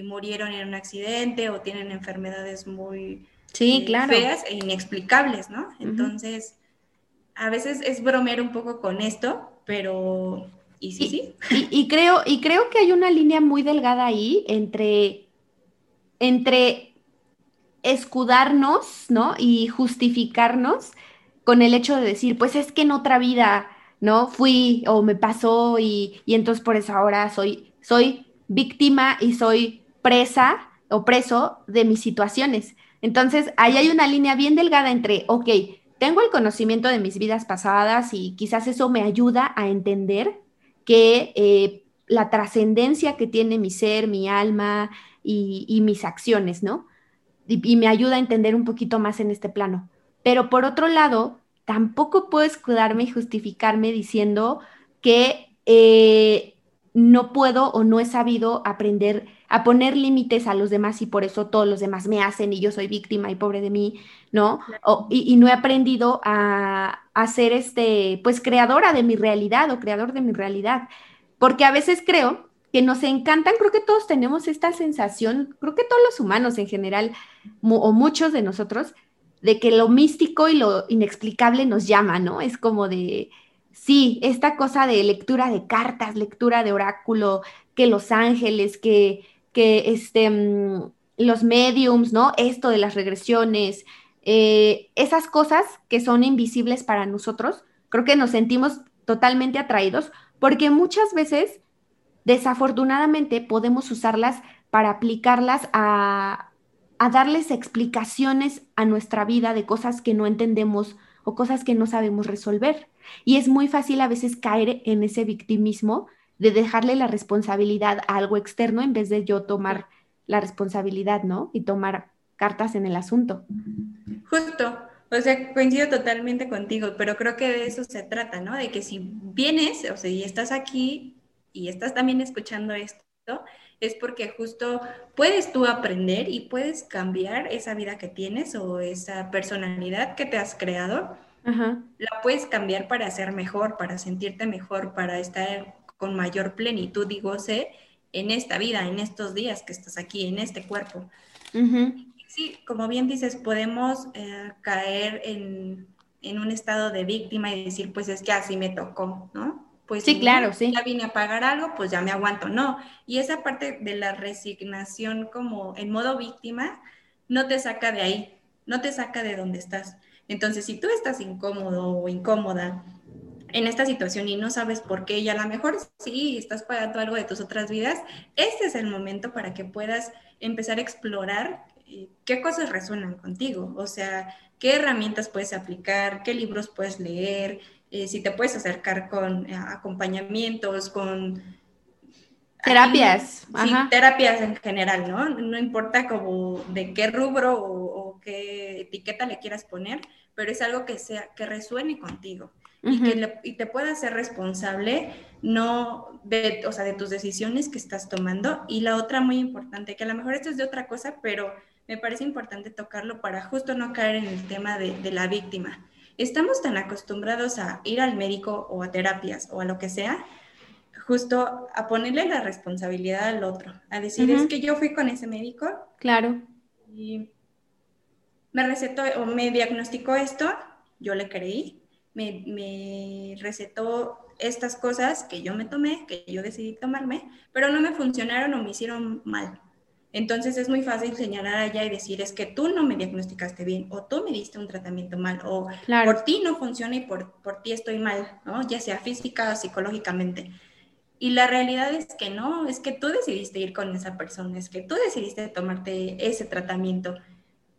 murieron en un accidente o tienen enfermedades muy sí, eh, feas e inexplicables, ¿no? Entonces, a veces es bromear un poco con esto, pero... Y sí, sí. Y, creo, y creo que hay una línea muy delgada ahí entre, entre escudarnos, ¿no? Y justificarnos con el hecho de decir, pues es que en otra vida, ¿no? Fui o me pasó y, entonces por eso ahora soy, soy víctima y soy presa o preso de mis situaciones. Entonces, ahí hay una línea bien delgada entre, ok, tengo el conocimiento de mis vidas pasadas y quizás eso me ayuda a entender que eh, la trascendencia que tiene mi ser, mi alma y, mis acciones, ¿no? y, me ayuda a entender un poquito más en este plano. Pero por otro lado, tampoco puedo escudarme y justificarme diciendo que eh, no puedo o no he sabido aprender a poner límites a los demás y por eso todos los demás me hacen y yo soy víctima y pobre de mí, ¿no? y, no he aprendido a, a, ser este, pues creadora de mi realidad o creador de mi realidad. Porque a veces creo que nos encantan, creo que todos tenemos esta sensación, creo que todos los humanos en general, o muchos de nosotros, de que lo místico y lo inexplicable nos llama, ¿no? Es como de, sí, esta cosa de lectura de cartas, lectura de oráculo, que los ángeles, que, que este, mm, los mediums, ¿no? Esto de las regresiones, eh, esas cosas que son invisibles para nosotros, creo que nos sentimos totalmente atraídos porque muchas veces, desafortunadamente, podemos usarlas para aplicarlas a, a darles explicaciones a nuestra vida de cosas que no entendemos o cosas que no sabemos resolver. Y es muy fácil a veces caer en ese victimismo de dejarle la responsabilidad a algo externo en vez de yo tomar la responsabilidad, ¿no? Y tomar cartas en el asunto. Justo, o sea, coincido totalmente contigo, pero creo que de eso se trata, ¿no? De que si vienes, o sea, y estás aquí y estás también escuchando esto, es porque justo puedes tú aprender y puedes cambiar esa vida que tienes o esa personalidad que te has creado. La puedes cambiar para ser mejor, para sentirte mejor, para estar con mayor plenitud y goce en esta vida, en estos días que estás aquí, en este cuerpo. Sí, como bien dices, podemos eh, caer en, un estado de víctima y decir, pues es que así me tocó, ¿no? Pues sí, claro, sí. Ya vine a pagar algo, pues ya me aguanto, no. Y esa parte de la resignación como en modo víctima no te saca de ahí, no te saca de donde estás. Entonces, si tú estás incómodo o incómoda en esta situación y no sabes por qué, y a lo mejor sí estás pagando algo de tus otras vidas, este es el momento para que puedas empezar a explorar eh, qué cosas resuenan contigo, o sea, qué herramientas puedes aplicar, qué libros puedes leer, eh, si te puedes acercar con eh, acompañamientos, con... Terapias. Sí, terapias en general, ¿no? No importa como de qué rubro o, o, qué etiqueta le quieras poner, pero es algo que sea, que resuene contigo y, que y te pueda ser responsable no de, o sea, de tus decisiones que estás tomando. Y la otra muy importante, que a lo mejor esto es de otra cosa, pero me parece importante tocarlo para justo no caer en el tema de, de la víctima. Estamos tan acostumbrados a ir al médico o a terapias o a lo que sea, justo a ponerle la responsabilidad al otro, a decir, es que yo fui con ese médico. Claro. Y me recetó o me diagnosticó esto, yo le creí, me, recetó estas cosas que yo me tomé, que yo decidí tomarme, pero no me funcionaron o me hicieron mal. Entonces es muy fácil señalar allá y decir, es que tú no me diagnosticaste bien, o tú me diste un tratamiento mal, o por ti no funciona y por, por ti estoy mal, ¿no? Ya sea física o psicológicamente. Y la realidad es que no, es que tú decidiste ir con esa persona, es que tú decidiste tomarte ese tratamiento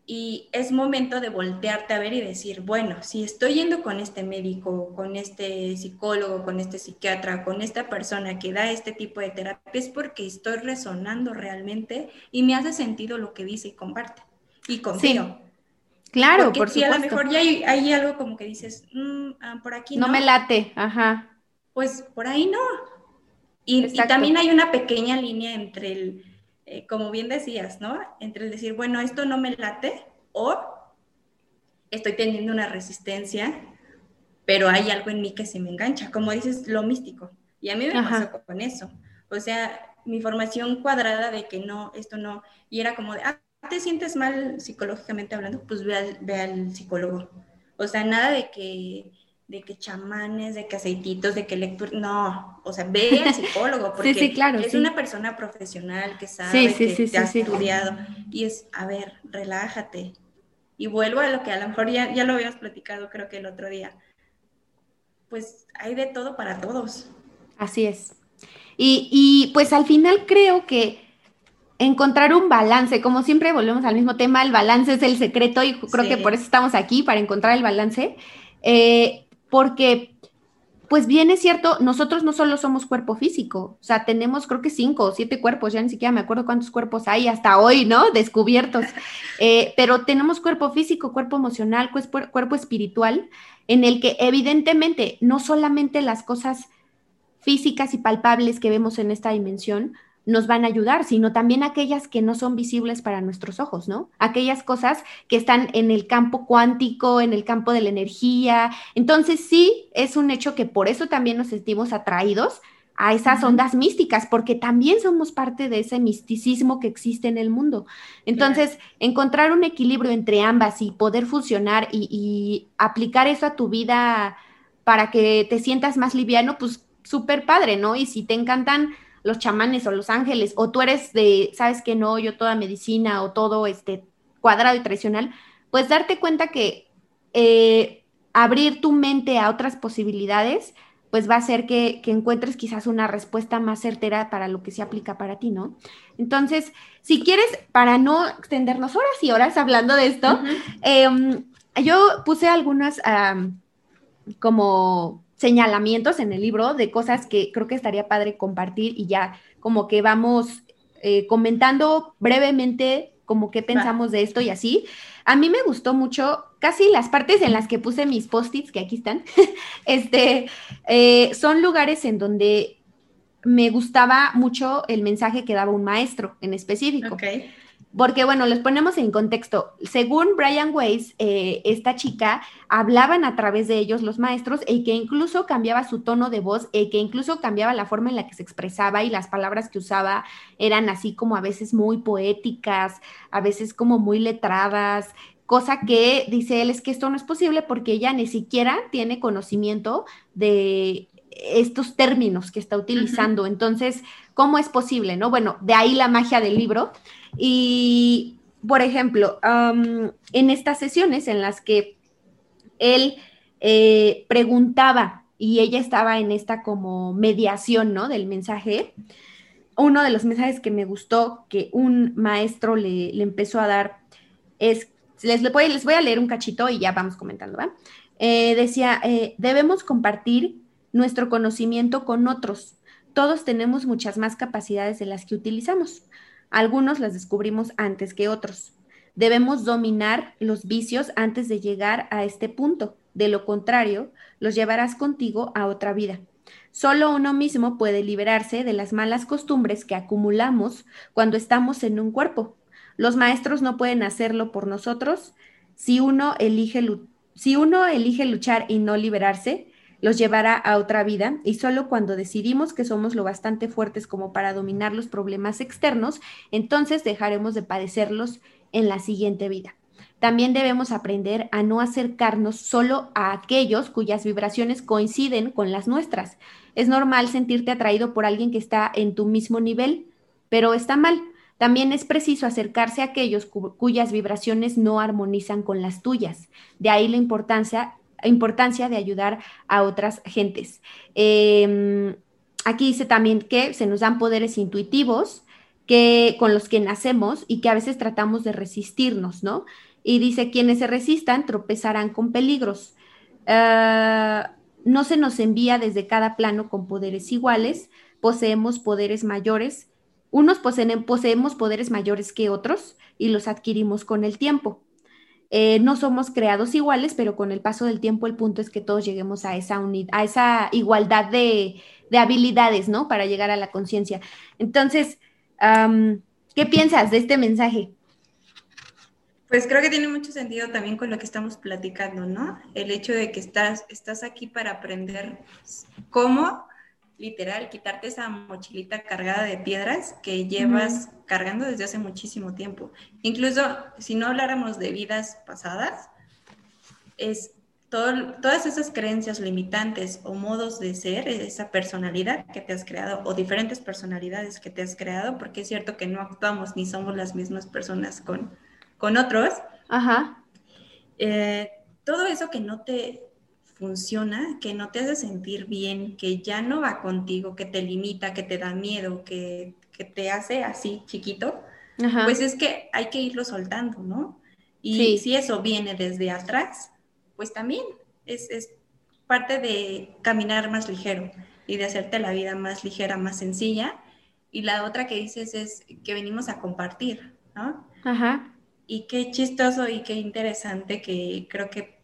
y es momento de voltearte a ver y decir, bueno, si estoy yendo con este médico, con este psicólogo, con este psiquiatra, con esta persona que da este tipo de terapia, es porque estoy resonando realmente y me hace sentido lo que dice y comparte. Y confío. Claro, porque por si a lo mejor ya hay, algo como que dices, mm, ah, por aquí no. No me late, ajá. Pues por ahí no. y también hay una pequeña línea entre el eh, como bien decías, ¿no? Entre el decir, bueno, esto no me late o estoy teniendo una resistencia, pero hay algo en mí que se me engancha, como dices, lo místico. Y a mí me pasó con eso. O sea, mi formación cuadrada de que no, esto no, y era como de, ah, te sientes mal psicológicamente hablando, pues ve ve al psicólogo. O sea, nada de que de que chamanes, de que aceititos, de que lectura, no, o sea, ve al psicólogo porque sí, claro, es una persona profesional que sabe, que te ha estudiado y es, a ver, relájate. Y vuelvo a lo que a lo mejor ya, ya lo habíamos platicado creo que el otro día. Pues hay de todo para todos. Así es. Y, y pues al final creo que encontrar un balance, como siempre volvemos al mismo tema, el balance es el secreto y creo que por eso estamos aquí, para encontrar el balance. Eh, porque, pues bien es cierto, nosotros no solo somos cuerpo físico, o sea, tenemos creo que cinco o siete cuerpos, ya ni siquiera me acuerdo cuántos cuerpos hay hasta hoy, ¿no? Descubiertos, eh, pero tenemos cuerpo físico, cuerpo emocional, cuerpo espiritual, en el que evidentemente no solamente las cosas físicas y palpables que vemos en esta dimensión, nos van a ayudar, sino también aquellas que no son visibles para nuestros ojos, ¿no? Aquellas cosas que están en el campo cuántico, en el campo de la energía. Entonces sí, es un hecho que por eso también nos sentimos atraídos a esas ondas místicas, porque también somos parte de ese misticismo que existe en el mundo. Entonces, encontrar un equilibrio entre ambas y poder funcionar y, y, aplicar eso a tu vida para que te sientas más liviano, pues súper padre, ¿no? Y si te encantan los chamanes o los ángeles, o tú eres de, sabes que no, yo toda medicina o todo este cuadrado y tradicional, pues darte cuenta que eh, abrir tu mente a otras posibilidades, pues va a hacer que, encuentres quizás una respuesta más certera para lo que se aplica para ti, ¿no? Entonces, si quieres, para no extendernos horas y horas hablando de esto, em, yo puse algunas como señalamientos en el libro de cosas que creo que estaría padre compartir y ya como que vamos eh, comentando brevemente como qué pensamos de esto y así. A mí me gustó mucho casi las partes en las que puse mis post-its, que aquí están, este, eh, son lugares en donde me gustaba mucho el mensaje que daba un maestro en específico. Porque, bueno, les ponemos en contexto. Según Brian Weiss, eh, esta chica hablaban a través de ellos los maestros y que incluso cambiaba su tono de voz, y que incluso cambiaba la forma en la que se expresaba y las palabras que usaba eran así como a veces muy poéticas, a veces como muy letradas, cosa que dice él es que esto no es posible porque ella ni siquiera tiene conocimiento de estos términos que está utilizando. Entonces, ¿cómo es posible? ¿No? Bueno, de ahí la magia del libro. Y, por ejemplo, en estas sesiones en las que él eh, preguntaba y ella estaba en esta como mediación, ¿no? Del mensaje, uno de los mensajes que me gustó que un maestro le, empezó a dar es, les, voy a leer un cachito y ya vamos comentando, ¿va? Eh, decía, eh, debemos compartir nuestro conocimiento con otros. Todos tenemos muchas más capacidades de las que utilizamos. Algunos las descubrimos antes que otros. Debemos dominar los vicios antes de llegar a este punto. De lo contrario, los llevarás contigo a otra vida. Solo uno mismo puede liberarse de las malas costumbres que acumulamos cuando estamos en un cuerpo. Los maestros no pueden hacerlo por nosotros. Si uno elige, si uno elige luchar y no liberarse, los llevará a otra vida y solo cuando decidimos que somos lo bastante fuertes como para dominar los problemas externos, entonces dejaremos de padecerlos en la siguiente vida. También debemos aprender a no acercarnos solo a aquellos cuyas vibraciones coinciden con las nuestras. Es normal sentirte atraído por alguien que está en tu mismo nivel, pero está mal. También es preciso acercarse a aquellos cuyas vibraciones no armonizan con las tuyas. De ahí la importancia importancia de ayudar a otras gentes. Em, aquí dice también que se nos dan poderes intuitivos que, con los que nacemos y que a veces tratamos de resistirnos, ¿no? Y dice, quienes se resistan tropezarán con peligros. Ah, no se nos envía desde cada plano con poderes iguales, poseemos poderes mayores, unos poseemos poderes mayores que otros y los adquirimos con el tiempo. Eh, no somos creados iguales, pero con el paso del tiempo el punto es que todos lleguemos a esa, a esa igualdad de, habilidades, ¿no? Para llegar a la conciencia. Entonces, ¿qué piensas de este mensaje? Pues creo que tiene mucho sentido también con lo que estamos platicando, ¿no? El hecho de que estás, estás aquí para aprender cómo literal, quitarte esa mochilita cargada de piedras que llevas cargando desde hace muchísimo tiempo. Incluso si no habláramos de vidas pasadas, es todo, todas esas creencias limitantes o modos de ser, esa personalidad que te has creado o diferentes personalidades que te has creado, porque es cierto que no actuamos ni somos las mismas personas con, con otros. Ajá. Eh, todo eso que no te funciona, que no te hace sentir bien, que ya no va contigo, que te limita, que te da miedo, que, te hace así chiquito, pues es que hay que irlo soltando, ¿no? Y si eso viene desde atrás, pues también es, es parte de caminar más ligero y de hacerte la vida más ligera, más sencilla. Y la otra que dices es que venimos a compartir, ¿no? Ajá. Y qué chistoso y qué interesante que creo que,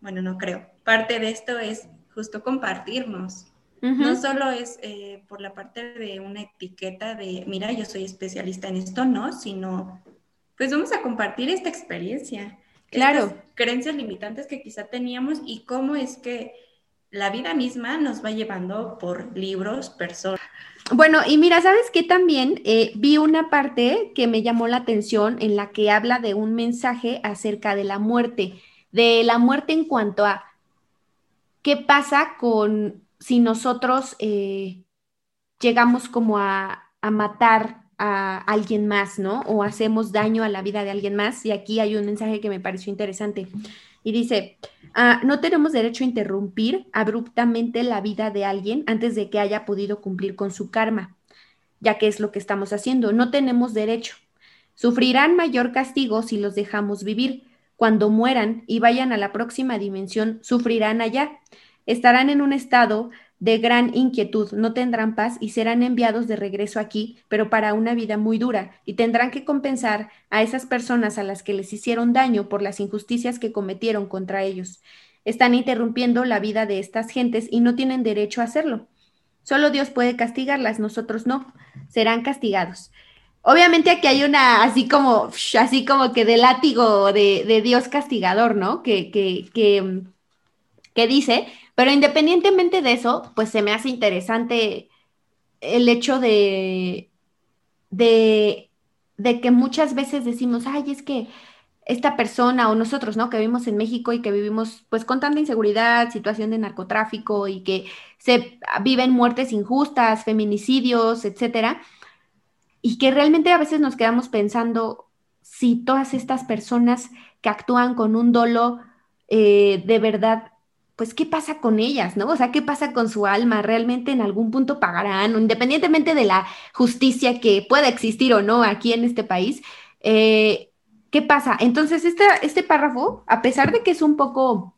bueno, no creo, parte de esto es justo compartirnos. No solo es eh, por la parte de una etiqueta de, mira, yo soy especialista en esto, no, sino, pues vamos a compartir esta experiencia. Claro. creencias limitantes que quizá teníamos y cómo es que la vida misma nos va llevando por libros, personas. Bueno, y mira, ¿sabes qué? También eh, vi una parte que me llamó la atención en la que habla de un mensaje acerca de la muerte, de la muerte en cuanto a qué pasa con si nosotros eh, llegamos como a, matar a alguien más, ¿no? O hacemos daño a la vida de alguien más. Y aquí hay un mensaje que me pareció interesante. Y dice, ah, no tenemos derecho a interrumpir abruptamente la vida de alguien antes de que haya podido cumplir con su karma, ya que es lo que estamos haciendo. No tenemos derecho. Sufrirán mayor castigo si los dejamos vivir. Cuando mueran y vayan a la próxima dimensión, sufrirán allá. Estarán en un estado de gran inquietud, no tendrán paz y serán enviados de regreso aquí, pero para una vida muy dura, y tendrán que compensar a esas personas a las que les hicieron daño por las injusticias que cometieron contra ellos. Están interrumpiendo la vida de estas gentes y no tienen derecho a hacerlo. Solo Dios puede castigarlas, nosotros no. Serán castigados. Obviamente aquí hay una, así como, así como que de látigo de, de Dios castigador, ¿no? Que, que, que, que dice, pero independientemente de eso, pues se me hace interesante el hecho de, de, que muchas veces decimos, ay, es que esta persona o nosotros, ¿no? Que vivimos en México y que vivimos pues con tanta inseguridad, situación de narcotráfico y que se viven muertes injustas, feminicidios, etcétera, y que realmente a veces nos quedamos pensando si todas estas personas que actúan con un dolo eh, de verdad pues, ¿qué pasa con ellas, no? O sea, ¿qué pasa con su alma? ¿Realmente en algún punto pagarán? Independientemente de la justicia que pueda existir o no aquí en este país, eh, ¿qué pasa? Entonces, este, este párrafo, a pesar de que es un poco,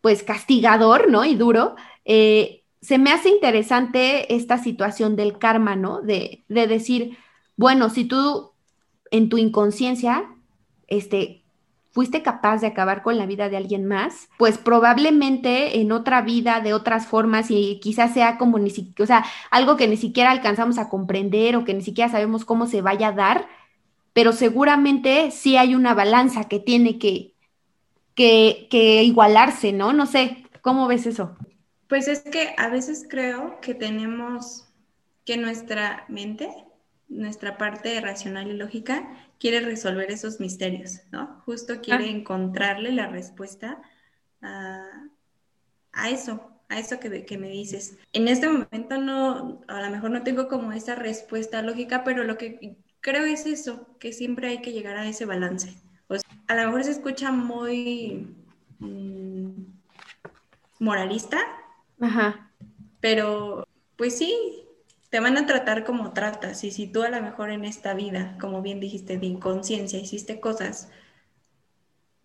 pues, castigador, ¿no? Y duro, eh, se me hace interesante esta situación del karma, ¿no? De, de decir, bueno, si tú en tu inconsciencia, este, fuiste capaz de acabar con la vida de alguien más, pues probablemente en otra vida, de otras formas, y quizás sea como ni siquiera, o sea, algo que ni siquiera alcanzamos a comprender o que ni siquiera sabemos cómo se vaya a dar, pero seguramente sí hay una balanza que tiene que, que, que igualarse, ¿no? No sé, ¿cómo ves eso? Pues es que a veces creo que tenemos que nuestra mente, nuestra parte racional y lógica, quiere resolver esos misterios, ¿no? Justo quiere ah. encontrarle la respuesta a, eso, a eso que, que, me dices. En este momento no, a lo mejor no tengo como esa respuesta lógica, pero lo que creo es eso, que siempre hay que llegar a ese balance. O a lo mejor se escucha muy mm, moralista, Ajá. pero pues sí, te van a tratar como tratas. Y si tú a lo mejor en esta vida, como bien dijiste, de inconsciencia, hiciste cosas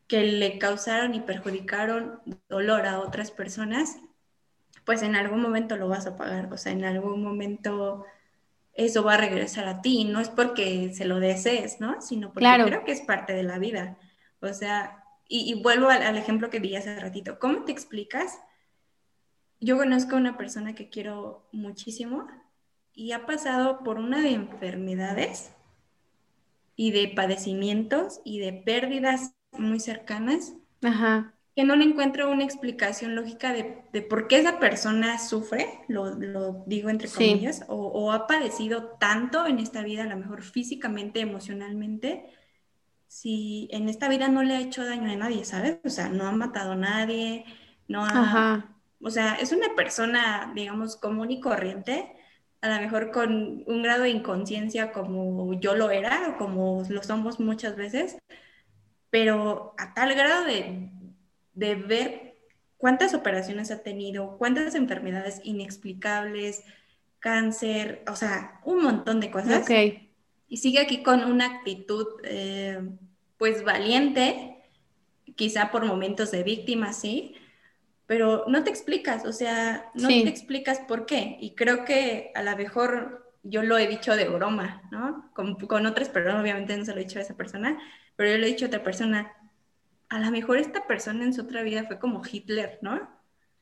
que le causaron y perjudicaron dolor a otras personas, pues en algún momento lo vas a pagar. O sea, en algún momento eso va a regresar a ti. No es porque se lo desees, ¿no? Sino porque creo que es parte de la vida. O sea, y, vuelvo al, al, ejemplo que vi hace ratito. ¿Cómo te explicas? Yo conozco a una persona que quiero muchísimo, y ha pasado por una de enfermedades y de padecimientos y de pérdidas muy cercanas, Ajá. que no le encuentro una explicación lógica de, de por qué esa persona sufre, lo, lo digo entre comillas, o, o, ha padecido tanto en esta vida, a lo mejor físicamente, emocionalmente, si en esta vida no le ha hecho daño a nadie, ¿sabes? O sea, no ha matado a nadie, no ha... Ajá. O sea, es una persona, digamos, común y corriente, a lo mejor con un grado de inconsciencia como yo lo era, o como lo somos muchas veces, pero a tal grado de, de ver cuántas operaciones ha tenido, cuántas enfermedades inexplicables, cáncer, o sea, un montón de cosas. Okay. Y sigue aquí con una actitud, eh, pues valiente, quizá por momentos de víctima, sí, pero no te explicas, o sea, no te explicas por qué. Y creo que a lo mejor yo lo he dicho de broma, ¿no? Con, con otras personas, obviamente no se lo he dicho a esa persona, pero yo le he dicho a otra persona, a lo mejor esta persona en su otra vida fue como Hitler, ¿no?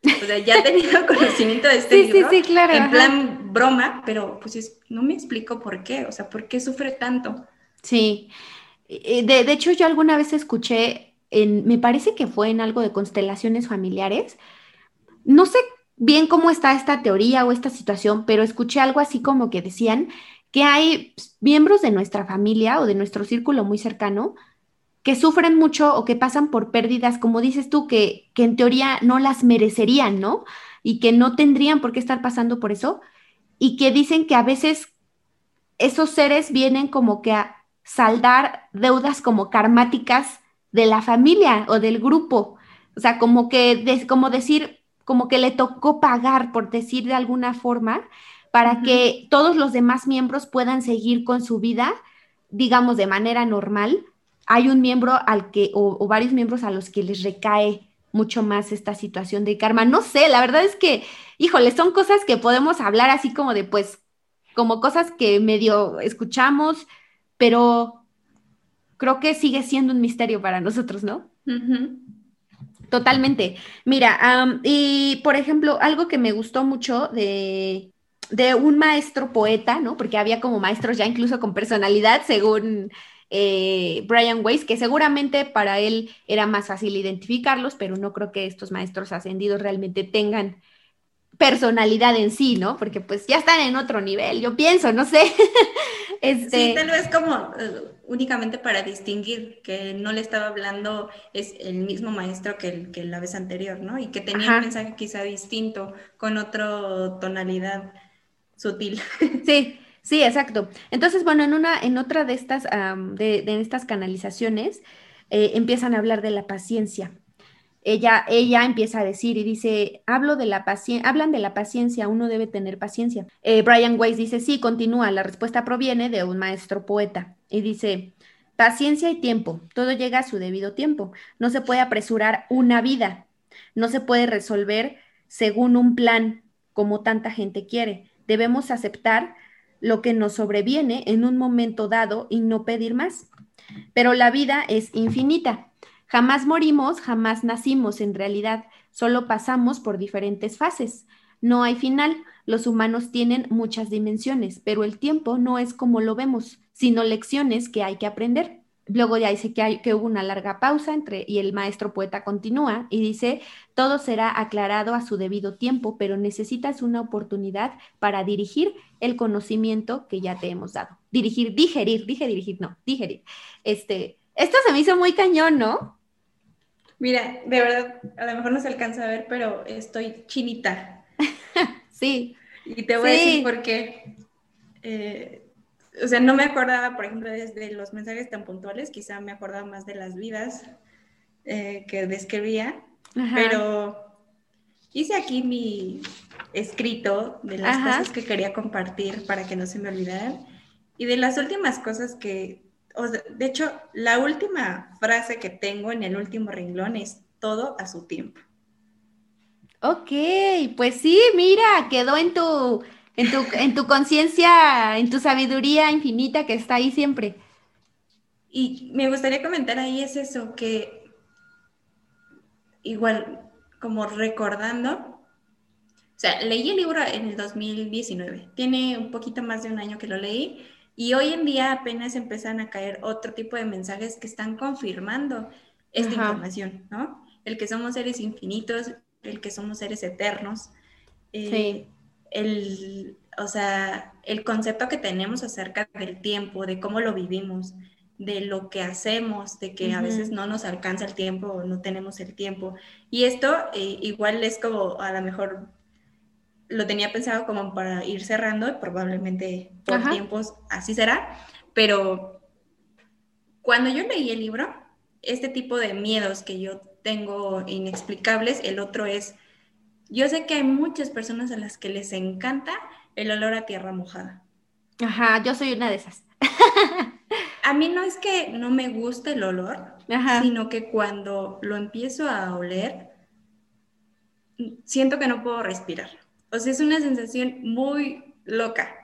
O sea, ya ha tenido conocimiento de este libro, sí, sí, claro, en plan broma, pero pues no me explico por qué, o sea, ¿por qué sufre tanto? Sí, de, de hecho yo alguna vez escuché me parece que fue en algo de constelaciones familiares. No sé bien cómo está esta teoría o esta situación, pero escuché algo así como que decían que hay miembros de nuestra familia o de nuestro círculo muy cercano que sufren mucho o que pasan por pérdidas, como dices tú, que, que en teoría no las merecerían, ¿no? Y que no tendrían por qué estar pasando por eso, y que dicen que a veces esos seres vienen como que a saldar deudas como karmáticas de la familia o del grupo. O sea, como que, como decir, como que le tocó pagar, por decir de alguna forma, para que todos los demás miembros puedan seguir con su vida, digamos, de manera normal. Hay un miembro al que, o, varios miembros a los que les recae mucho más esta situación de karma. No sé, la verdad es que, híjole, son cosas que podemos hablar así como de, pues, como cosas que medio escuchamos, pero creo que sigue siendo un misterio para nosotros, ¿no? Totalmente. Mira, y por ejemplo, algo que me gustó mucho de, de, un maestro poeta, ¿no? Porque había como maestros ya incluso con personalidad, según eh, Brian Weiss, que seguramente para él era más fácil identificarlos, pero no creo que estos maestros ascendidos realmente tengan personalidad en sí, ¿no? Porque pues ya están en otro nivel, yo pienso, no sé. este... Sí, tal vez como eh, únicamente para distinguir que no le estaba hablando es el mismo maestro que, el, que la vez anterior, ¿no? Y que tenía un mensaje quizá distinto, con otra tonalidad sutil. Sí, sí, exacto. Entonces, bueno, en una, en otra de estas, de, estas canalizaciones, eh, empiezan a hablar de la paciencia ella, ella empieza a decir y dice, hablo de la hablan de la paciencia, uno debe tener paciencia. Eh, Brian Weiss dice, sí, continúa, la respuesta proviene de un maestro poeta y dice, paciencia y tiempo, todo llega a su debido tiempo, no se puede apresurar una vida, no se puede resolver según un plan como tanta gente quiere, debemos aceptar lo que nos sobreviene en un momento dado y no pedir más. Pero la vida es infinita Jamás morimos, jamás nacimos en realidad, solo pasamos por diferentes fases. No hay final, los humanos tienen muchas dimensiones, pero el tiempo no es como lo vemos, sino lecciones que hay que aprender. Luego ya dice que, hay, que hubo una larga pausa entre, y el maestro poeta continúa y dice, todo será aclarado a su debido tiempo, pero necesitas una oportunidad para dirigir el conocimiento que ya te hemos dado. Dirigir, digerir, dije dirigir, no, digerir. Este, esto se me hizo muy cañón, ¿no? Mira, de verdad, a lo mejor no se alcanza a ver, pero estoy chinita. sí. Y te voy a decir por qué. Eh, o sea, no me acordaba, por ejemplo, desde los mensajes tan puntuales, quizá me acordaba más de las vidas eh, que describía, pero hice aquí mi escrito de las cosas que quería compartir para que no se me olvidaran. Y de las últimas cosas que de hecho, la última frase que tengo en el último renglón es todo a su tiempo. Ok, pues sí, mira, quedó en tu, en tu, en tu conciencia, en tu sabiduría infinita que está ahí siempre. Y me gustaría comentar ahí es eso, que igual, como recordando, o sea, leí el libro en el 2019, tiene un poquito más de un año que lo leí, y hoy en día apenas empiezan a caer otro tipo de mensajes que están confirmando esta información, ¿no? El que somos seres infinitos, el que somos seres eternos. Eh, sí. El, o sea, el concepto que tenemos acerca del tiempo, de cómo lo vivimos, de lo que hacemos, de que a veces no nos alcanza el tiempo o no tenemos el tiempo. Y esto eh, igual es como a lo mejor lo tenía pensado como para ir cerrando y probablemente por tiempos así será, pero cuando yo leí el libro, este tipo de miedos que yo tengo inexplicables, el otro es, yo sé que hay muchas personas a las que les encanta el olor a tierra mojada. Ajá, yo soy una de esas. a mí no es que no me guste el olor, sino que cuando lo empiezo a oler, siento que no puedo respirar. O sea, es una sensación muy loca.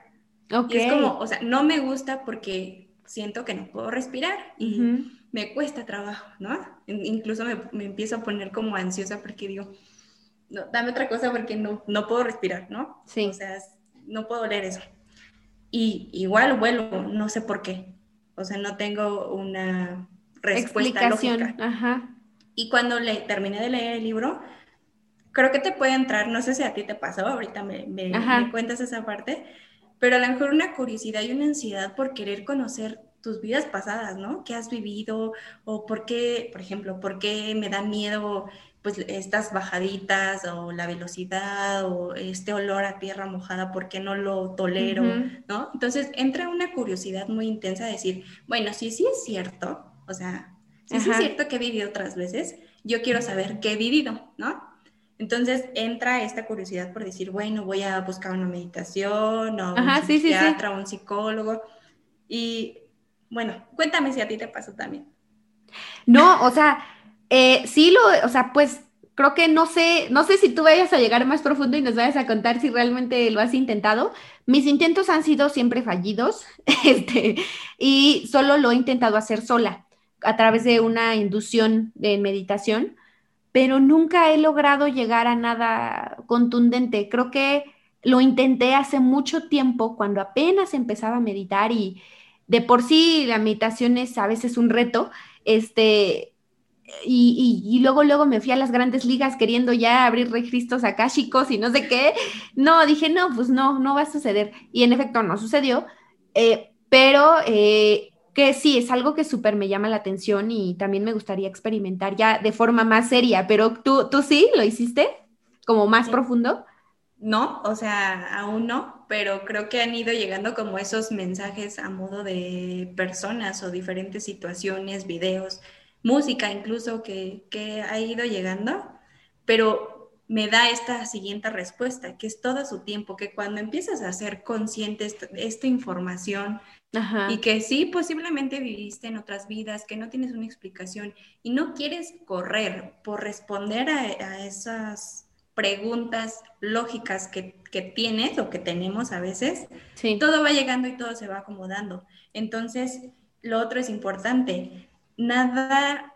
Y es como, o sea, no me gusta porque siento que no puedo respirar y me cuesta trabajo, ¿no? Incluso me, empiezo a poner como ansiosa porque digo, no, dame otra cosa porque no, no puedo respirar, ¿no? Sí. O sea, no puedo leer eso. Y igual vuelo, no sé por qué. O sea, no tengo una respuesta Explicación. lógica. Ajá. Y cuando le terminé de leer el libro, creo que te puede entrar, no sé si a ti te pasó, ahorita me, me, cuentas esa parte, pero a lo mejor una curiosidad y una ansiedad por querer conocer tus vidas pasadas, ¿no? ¿Qué has vivido? O por qué, por ejemplo, por qué me da miedo pues estas bajaditas o la velocidad o este olor a tierra mojada, ¿por qué no lo tolero? ¿No? Entonces entra una curiosidad muy intensa de decir, bueno, sí, sí es cierto, o sea, sí, sí es cierto que he vivido otras veces, yo quiero saber qué he vivido, ¿no? Entonces entra esta curiosidad por decir, bueno, voy a buscar una meditación o un psiquiatra o un psicólogo. Y bueno, cuéntame si a ti te pasó también. No, o sea, eh, sí lo, o sea, pues creo que no sé, no sé si tú vayas a llegar más profundo y nos vayas a contar si realmente lo has intentado. Mis intentos han sido siempre fallidos, este, y solo lo he intentado hacer sola, a través de una inducción de meditación pero nunca he logrado llegar a nada contundente. Creo que lo intenté hace mucho tiempo, cuando apenas empezaba a meditar y de por sí la meditación es a veces un reto, este, y, luego, luego me fui a las grandes ligas queriendo ya abrir registros chicos y no sé qué. No, dije, no, pues no, no va a suceder. Y en efecto no sucedió, eh, pero eh, que sí, es algo que súper me llama la atención y también me gustaría experimentar ya de forma más seria, pero tú, tú sí, lo hiciste como más profundo. No, o sea, aún no, pero creo que han ido llegando como esos mensajes a modo de personas o diferentes situaciones, videos, música incluso que, que ha ido llegando, pero me da esta siguiente respuesta, que es todo su tiempo, que cuando empiezas a ser consciente de esta información, y que sí, posiblemente viviste en otras vidas, que no tienes una explicación y no quieres correr por responder a, esas preguntas lógicas que, tienes o que tenemos a veces, todo va llegando y todo se va acomodando. Entonces, lo otro es importante, nada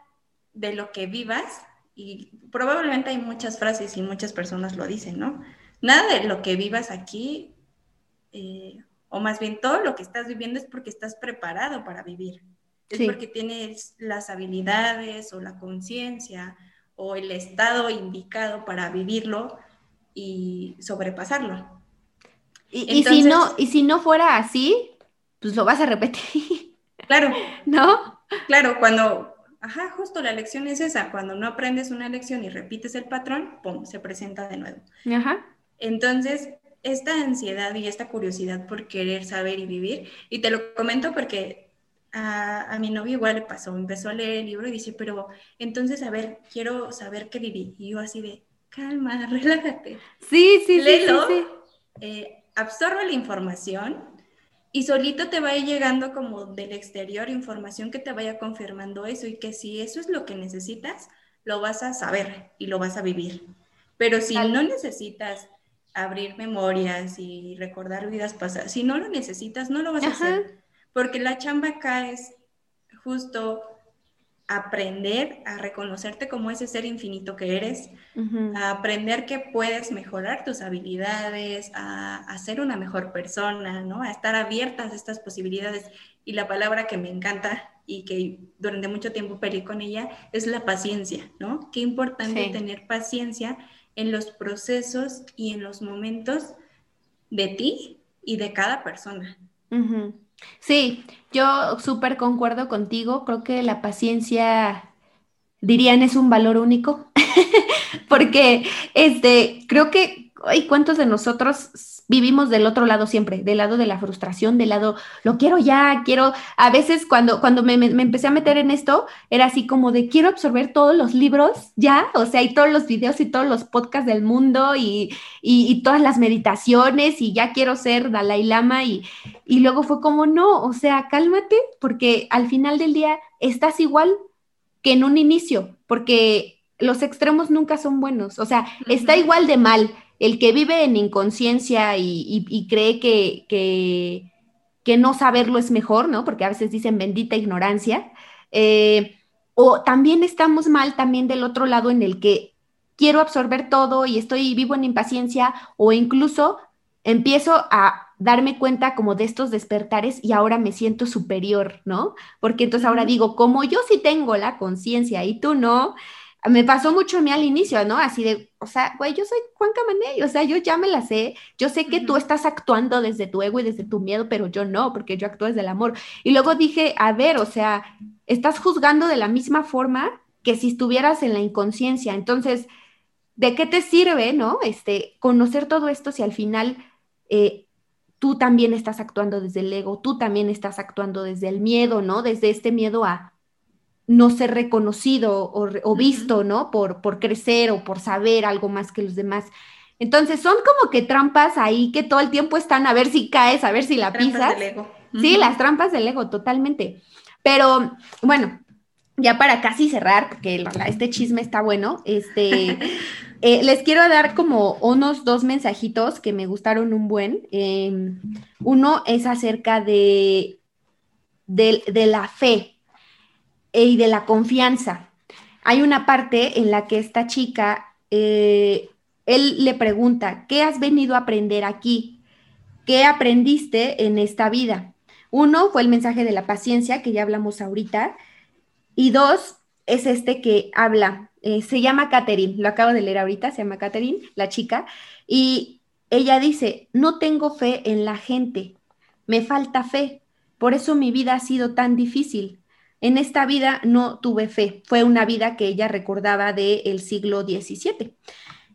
de lo que vivas, y probablemente hay muchas frases y muchas personas lo dicen, ¿no? Nada de lo que vivas aquí eh, o más bien todo lo que estás viviendo es porque estás preparado para vivir. Es porque tienes las habilidades o la conciencia o el estado indicado para vivirlo y sobrepasarlo. Y, si no, y si no fuera así, pues lo vas a repetir. Claro. ¿No? Claro, cuando, ajá, justo la lección es esa, cuando no aprendes una lección y repites el patrón, ¡pum!, se presenta de nuevo. Ajá. Entonces, esta ansiedad y esta curiosidad por querer saber y vivir, y te lo comento porque a, mi novio igual le pasó, empezó a leer el libro y dice, pero entonces, a ver, quiero saber qué viví. Y yo así de, calma, relájate. Sí, sí, sí, sí, eh, absorbe la información y solito te va a ir llegando como del exterior información que te vaya confirmando eso y que si eso es lo que necesitas, lo vas a saber y lo vas a vivir. Pero si no necesitas abrir memorias y recordar vidas pasadas. Si no lo necesitas, no lo vas a hacer. Porque la chamba acá es justo aprender a reconocerte como ese ser infinito que eres, a aprender que puedes mejorar tus habilidades, a, ser una mejor persona, ¿no? A estar abiertas a estas posibilidades. Y la palabra que me encanta y que durante mucho tiempo peleé con ella es la paciencia, ¿no? Qué importante tener paciencia en los procesos y en los momentos de ti y de cada persona. Sí, yo súper concuerdo contigo. Creo que la paciencia, dirían, es un valor único, porque este, creo que, ay, ¿cuántos de nosotros vivimos del otro lado siempre, del lado de la frustración, del lado, lo quiero ya, quiero, a veces cuando, cuando me, empecé a meter en esto, era así como de, quiero absorber todos los libros ya, o sea, y todos los videos y todos los podcasts del mundo y, y, todas las meditaciones y ya quiero ser Dalai Lama y, y luego fue como, no, o sea, cálmate, porque al final del día estás igual que en un inicio, porque los extremos nunca son buenos, o sea, está igual de mal el que vive en inconsciencia y, cree que, que, no saberlo es mejor, ¿no? Porque a veces dicen bendita ignorancia. Eh, o también estamos mal también del otro lado en el que quiero absorber todo y estoy vivo en impaciencia o incluso empiezo a darme cuenta como de estos despertares y ahora me siento superior, ¿no? Porque entonces ahora digo, como yo sí tengo la conciencia y tú no, me pasó mucho a mí al inicio, ¿no? Así de, o sea, güey, yo soy Juan Camaney, o sea, yo ya me la sé, yo sé que tú estás actuando desde tu ego y desde tu miedo, pero yo no, porque yo actúo desde el amor. Y luego dije, a ver, o sea, estás juzgando de la misma forma que si estuvieras en la inconsciencia. Entonces, ¿de qué te sirve, no? Este, conocer todo esto si al final eh, tú también estás actuando desde el ego, tú también estás actuando desde el miedo, ¿no? Desde este miedo a no ser reconocido o, visto, ¿no? Por, por crecer o por saber algo más que los demás. Entonces son como que trampas ahí que todo el tiempo están a ver si caes, a ver si la pisas. Del ego. Sí, las trampas del ego, totalmente. Pero bueno, ya para casi cerrar, porque este chisme está bueno, este, eh, les quiero dar como unos dos mensajitos que me gustaron un buen. Em, uno es acerca de, de, de la fe, y de la confianza. Hay una parte en la que esta chica, eh, él le pregunta, ¿qué has venido a aprender aquí? ¿Qué aprendiste en esta vida? Uno fue el mensaje de la paciencia, que ya hablamos ahorita, y dos es este que habla, eh, se llama Catherine, lo acabo de leer ahorita, se llama Catherine, la chica, y ella dice, no tengo fe en la gente, me falta fe, por eso mi vida ha sido tan difícil. En esta vida no tuve fe, fue una vida que ella recordaba del siglo XVII.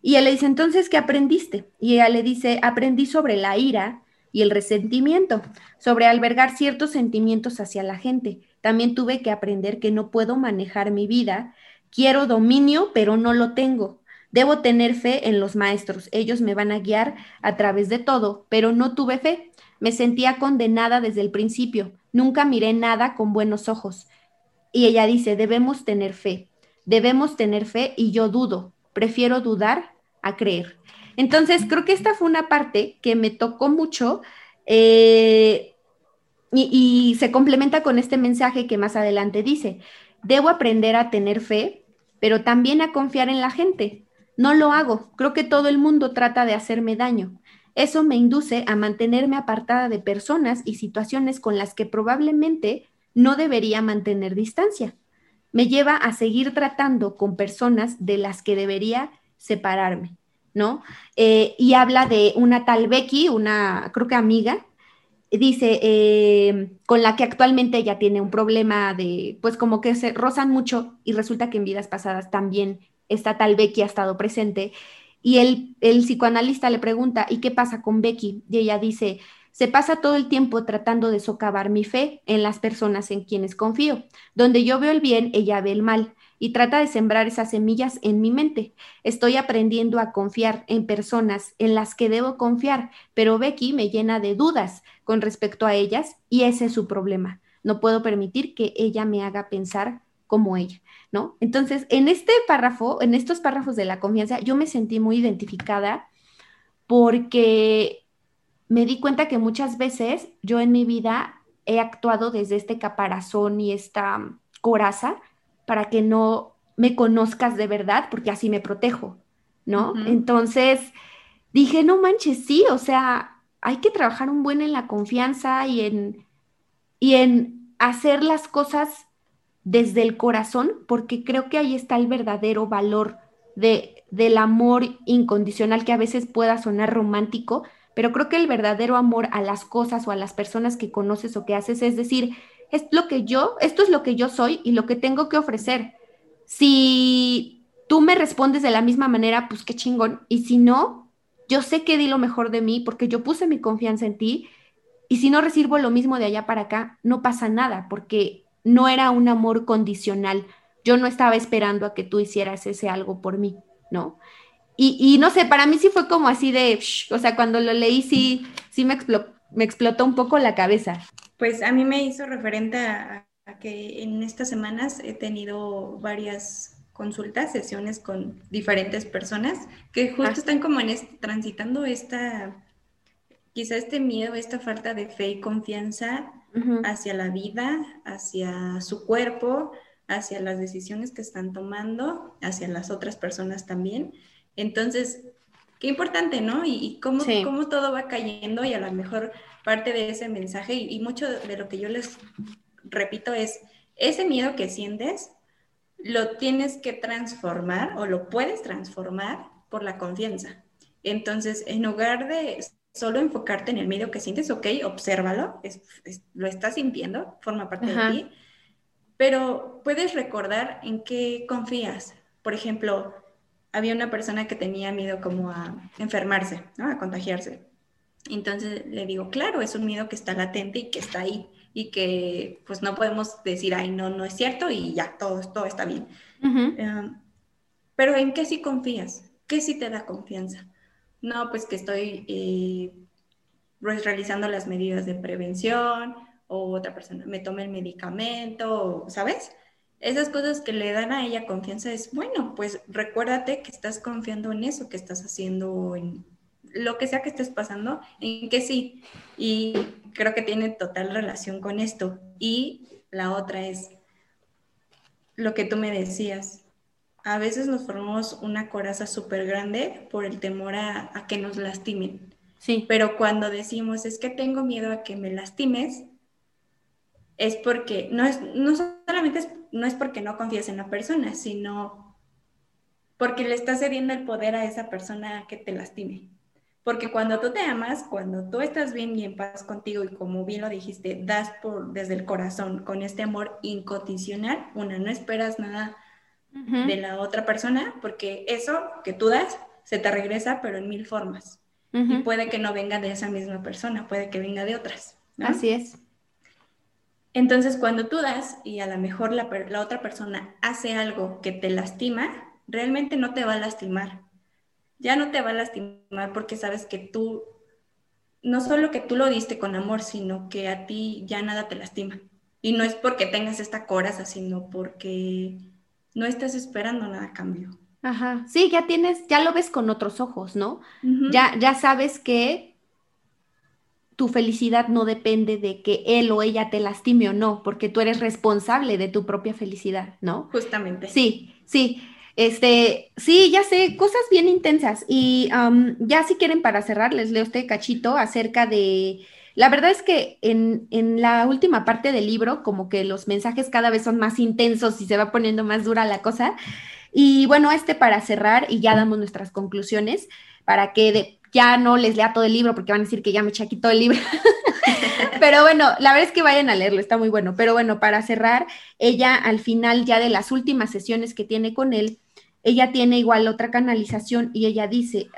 Y él le dice, entonces, ¿qué aprendiste? Y ella le dice, aprendí sobre la ira y el resentimiento, sobre albergar ciertos sentimientos hacia la gente. También tuve que aprender que no puedo manejar mi vida. Quiero dominio, pero no lo tengo. Debo tener fe en los maestros. Ellos me van a guiar a través de todo, pero no tuve fe. Me sentía condenada desde el principio. Nunca miré nada con buenos ojos. Y ella dice, debemos tener fe, debemos tener fe y yo dudo, prefiero dudar a creer. Entonces, creo que esta fue una parte que me tocó mucho eh, y, y se complementa con este mensaje que más adelante dice, debo aprender a tener fe, pero también a confiar en la gente. No lo hago, creo que todo el mundo trata de hacerme daño. Eso me induce a mantenerme apartada de personas y situaciones con las que probablemente no debería mantener distancia. Me lleva a seguir tratando con personas de las que debería separarme, ¿no? Eh, y habla de una tal Becky, una, creo que amiga, dice, eh, con la que actualmente ella tiene un problema de, pues como que se rozan mucho y resulta que en vidas pasadas también esta tal Becky ha estado presente. Y el, el psicoanalista le pregunta, ¿y qué pasa con Becky? Y ella dice, se pasa todo el tiempo tratando de socavar mi fe en las personas en quienes confío. Donde yo veo el bien, ella ve el mal y trata de sembrar esas semillas en mi mente. Estoy aprendiendo a confiar en personas en las que debo confiar, pero Becky me llena de dudas con respecto a ellas y ese es su problema. No puedo permitir que ella me haga pensar como ella, ¿no? Entonces, en este párrafo, en estos párrafos de la confianza, yo me sentí muy identificada porque me di cuenta que muchas veces yo en mi vida he actuado desde este caparazón y esta coraza para que no me conozcas de verdad, porque así me protejo, ¿no? Entonces dije, no manches, sí, o sea, hay que trabajar un buen en la confianza y en, y en hacer las cosas desde el corazón, porque creo que ahí está el verdadero valor de, del amor incondicional que a veces pueda sonar romántico, pero creo que el verdadero amor a las cosas o a las personas que conoces o que haces es decir, es lo que yo, esto es lo que yo soy y lo que tengo que ofrecer. Si tú me respondes de la misma manera, pues qué chingón. Y si no, yo sé que di lo mejor de mí porque yo puse mi confianza en ti. Y si no recibo lo mismo de allá para acá, no pasa nada porque no era un amor condicional. Yo no estaba esperando a que tú hicieras ese algo por mí, ¿no? Y, no sé, para mí sí fue como así de, o sea, cuando lo leí sí, sí me, me explotó un poco la cabeza. Pues a mí me hizo referente a, que en estas semanas he tenido varias consultas, sesiones con diferentes personas que justo ah. están como en transitando esta, quizá este miedo, esta falta de fe y confianza hacia la vida, hacia su cuerpo, hacia las decisiones que están tomando, hacia las otras personas también. Entonces, qué importante, ¿no? Y, cómo, cómo, todo va cayendo y a lo mejor parte de ese mensaje y, mucho de lo que yo les repito es, ese miedo que sientes, lo tienes que transformar o lo puedes transformar por la confianza. Entonces, en lugar de solo enfocarte en el miedo que sientes, ok, obsérvalo, lo estás sintiendo, forma parte de ti, pero puedes recordar en qué confías. Por ejemplo, había una persona que tenía miedo como a enfermarse, a contagiarse. Entonces le digo, claro, es un miedo que está latente y que está ahí y que pues no podemos decir, ay, no, no es cierto y ya, todo, todo está bien. Em, pero ¿en qué sí confías? ¿Qué sí te da confianza? No, pues que estoy eh, pues, realizando las medidas de prevención o otra persona me tome el medicamento, ¿sabes? Esas cosas que le dan a ella confianza es, bueno, pues recuérdate que estás confiando en eso que estás haciendo, en lo que sea que estés pasando, en que sí. Y creo que tiene total relación con esto. Y la otra es lo que tú me decías, a veces nos formamos una coraza súper grande por el temor a, que nos lastimen. Sí. Pero cuando decimos, es que tengo miedo a que me lastimes, es porque, no, es, no solamente es, no es porque no confíes en la persona, sino porque le estás cediendo el poder a esa persona que te lastime. Porque cuando tú te amas, cuando tú estás bien y en paz contigo y como bien lo dijiste, das por desde el corazón con este amor incondicional, una, no esperas nada de la otra persona, porque eso que tú das se te regresa, pero en mil formas. Y puede que no venga de esa misma persona, puede que venga de otras. Así es. Entonces, cuando tú das y a lo mejor la, la, otra persona hace algo que te lastima, realmente no te va a lastimar. Ya no te va a lastimar porque sabes que tú, no solo que tú lo diste con amor, sino que a ti ya nada te lastima. Y no es porque tengas esta coraza, sino porque no estás esperando nada a cambio. Ajá, sí, ya tienes, ya lo ves con otros ojos, ¿no? ya, ya sabes que tu felicidad no depende de que él o ella te lastime o no, porque tú eres responsable de tu propia felicidad, ¿no? Justamente. Sí, sí. Este, sí, ya sé, cosas bien intensas. Y ya si quieren para cerrar, les leo este cachito acerca de la verdad es que en, la última parte del libro, como que los mensajes cada vez son más intensos y se va poniendo más dura la cosa. Y bueno, este para cerrar y ya damos nuestras conclusiones, para que ya no les lea todo el libro porque van a decir que ya me eché aquí todo el libro. Pero bueno, la verdad es que vayan a leerlo, está muy bueno. Pero bueno, para cerrar, ella al final ya de las últimas sesiones que tiene con él, ella tiene igual otra canalización y ella dice,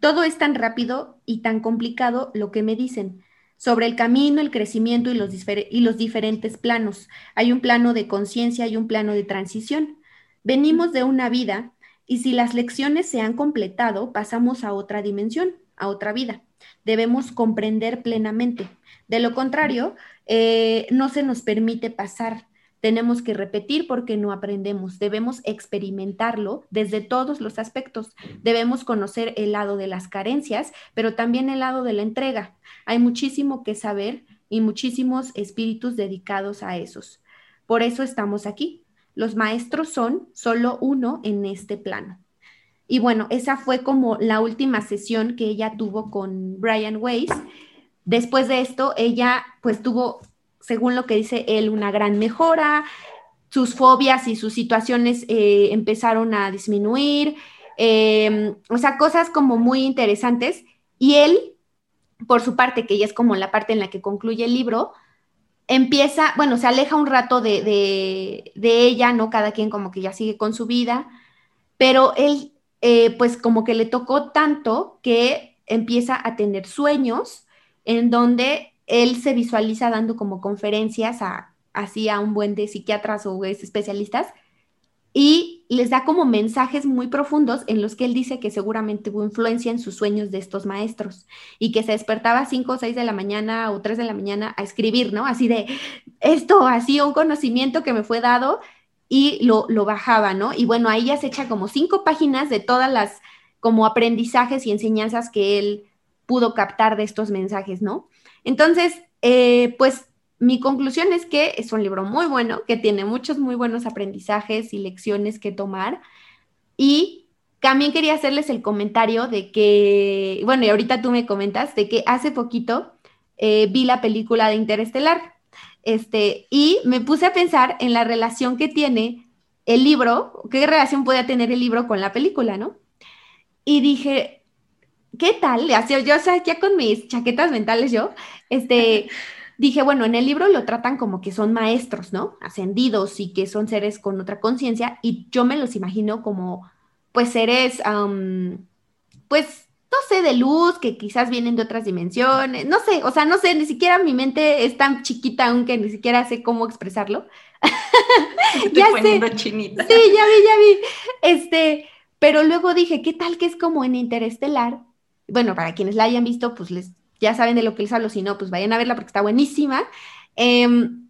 todo es tan rápido y tan complicado lo que me dicen. Sobre el camino, el crecimiento y los, y los diferentes planos. Hay un plano de conciencia y un plano de transición. Venimos de una vida y si las lecciones se han completado, pasamos a otra dimensión, a otra vida. Debemos comprender plenamente. De lo contrario, eh, no se nos permite pasar tenemos que repetir porque no aprendemos. Debemos experimentarlo desde todos los aspectos. Debemos conocer el lado de las carencias, pero también el lado de la entrega. Hay muchísimo que saber y muchísimos espíritus dedicados a esos. Por eso estamos aquí. Los maestros son solo uno en este plano. Y bueno, esa fue como la última sesión que ella tuvo con Brian Weiss. Después de esto, ella pues tuvo según lo que dice él, una gran mejora, sus fobias y sus situaciones eh, empezaron a disminuir, em, o sea, cosas como muy interesantes. Y él, por su parte, que ya es como la parte en la que concluye el libro, empieza, bueno, se aleja un rato de, ella, ¿no? Cada quien como que ya sigue con su vida, pero él, eh, pues como que le tocó tanto que empieza a tener sueños en donde él se visualiza dando como conferencias a, así a un buen de psiquiatras o especialistas y les da como mensajes muy profundos en los que él dice que seguramente hubo influencia en sus sueños de estos maestros y que se despertaba a 5 o 6 de la mañana o 3 de la mañana a escribir, ¿no? Así de esto, así un conocimiento que me fue dado y lo, lo bajaba, ¿no? Y bueno, ahí ya se echa como cinco páginas de todas las como aprendizajes y enseñanzas que él pudo captar de estos mensajes, ¿no? Entonces, eh, pues mi conclusión es que es un libro muy bueno, que tiene muchos muy buenos aprendizajes y lecciones que tomar. Y también quería hacerles el comentario de que, bueno, y ahorita tú me comentas de que hace poquito eh, vi la película de Interestelar. Este, y me puse a pensar en la relación que tiene el libro, qué relación podía tener el libro con la película, ¿no? Y dije, ¿qué tal? Así, yo, o ya con mis chaquetas mentales yo, este, dije, bueno, en el libro lo tratan como que son maestros, ¿no? Ascendidos y que son seres con otra conciencia y yo me los imagino como, pues, seres, pues, no sé, de luz, que quizás vienen de otras dimensiones, no sé, o sea, no sé, ni siquiera mi mente es tan chiquita aún que ni siquiera sé cómo expresarlo. ya poniendo chinita. Sí, ya vi, ya vi. Este, pero luego dije, ¿qué tal que es como en Interestelar? Bueno, para quienes la hayan visto, pues les ya saben de lo que les hablo, si no, pues vayan a verla porque está buenísima, em,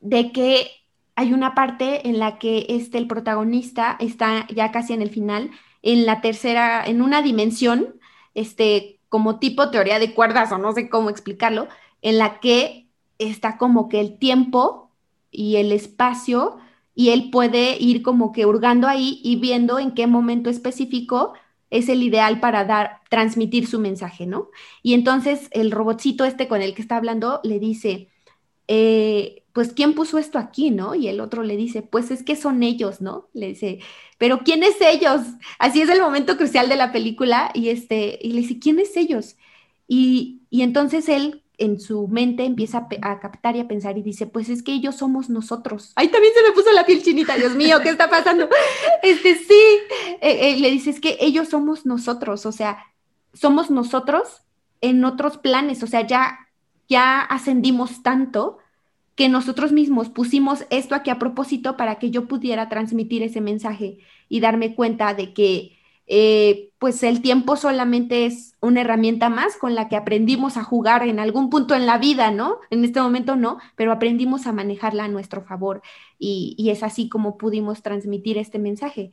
de que hay una parte en la que este, el protagonista está ya casi en el final, en la tercera, en una dimensión, este, como tipo teoría de cuerdas o no sé cómo explicarlo, en la que está como que el tiempo y el espacio y él puede ir como que hurgando ahí y viendo en qué momento específico es el ideal para dar, transmitir su mensaje, ¿no? Y entonces el robotcito este con el que está hablando le dice, eh, pues, ¿quién puso esto aquí, no? Y el otro le dice, pues es que son ellos, ¿no? Le dice, pero ¿quién es ellos? Así es el momento crucial de la película y, este, y le dice, ¿quién es ellos? Y, y entonces él en su mente empieza a, captar y a pensar y dice, pues es que ellos somos nosotros. Ahí también se me puso la piel chinita, Dios mío, ¿qué está pasando? Este sí, eh, eh, le dice, es que ellos somos nosotros, o sea, somos nosotros en otros planes, o sea, ya, ya ascendimos tanto que nosotros mismos pusimos esto aquí a propósito para que yo pudiera transmitir ese mensaje y darme cuenta de que eh, pues el tiempo solamente es una herramienta más con la que aprendimos a jugar en algún punto en la vida, ¿no? En este momento no, pero aprendimos a manejarla a nuestro favor y, es así como pudimos transmitir este mensaje.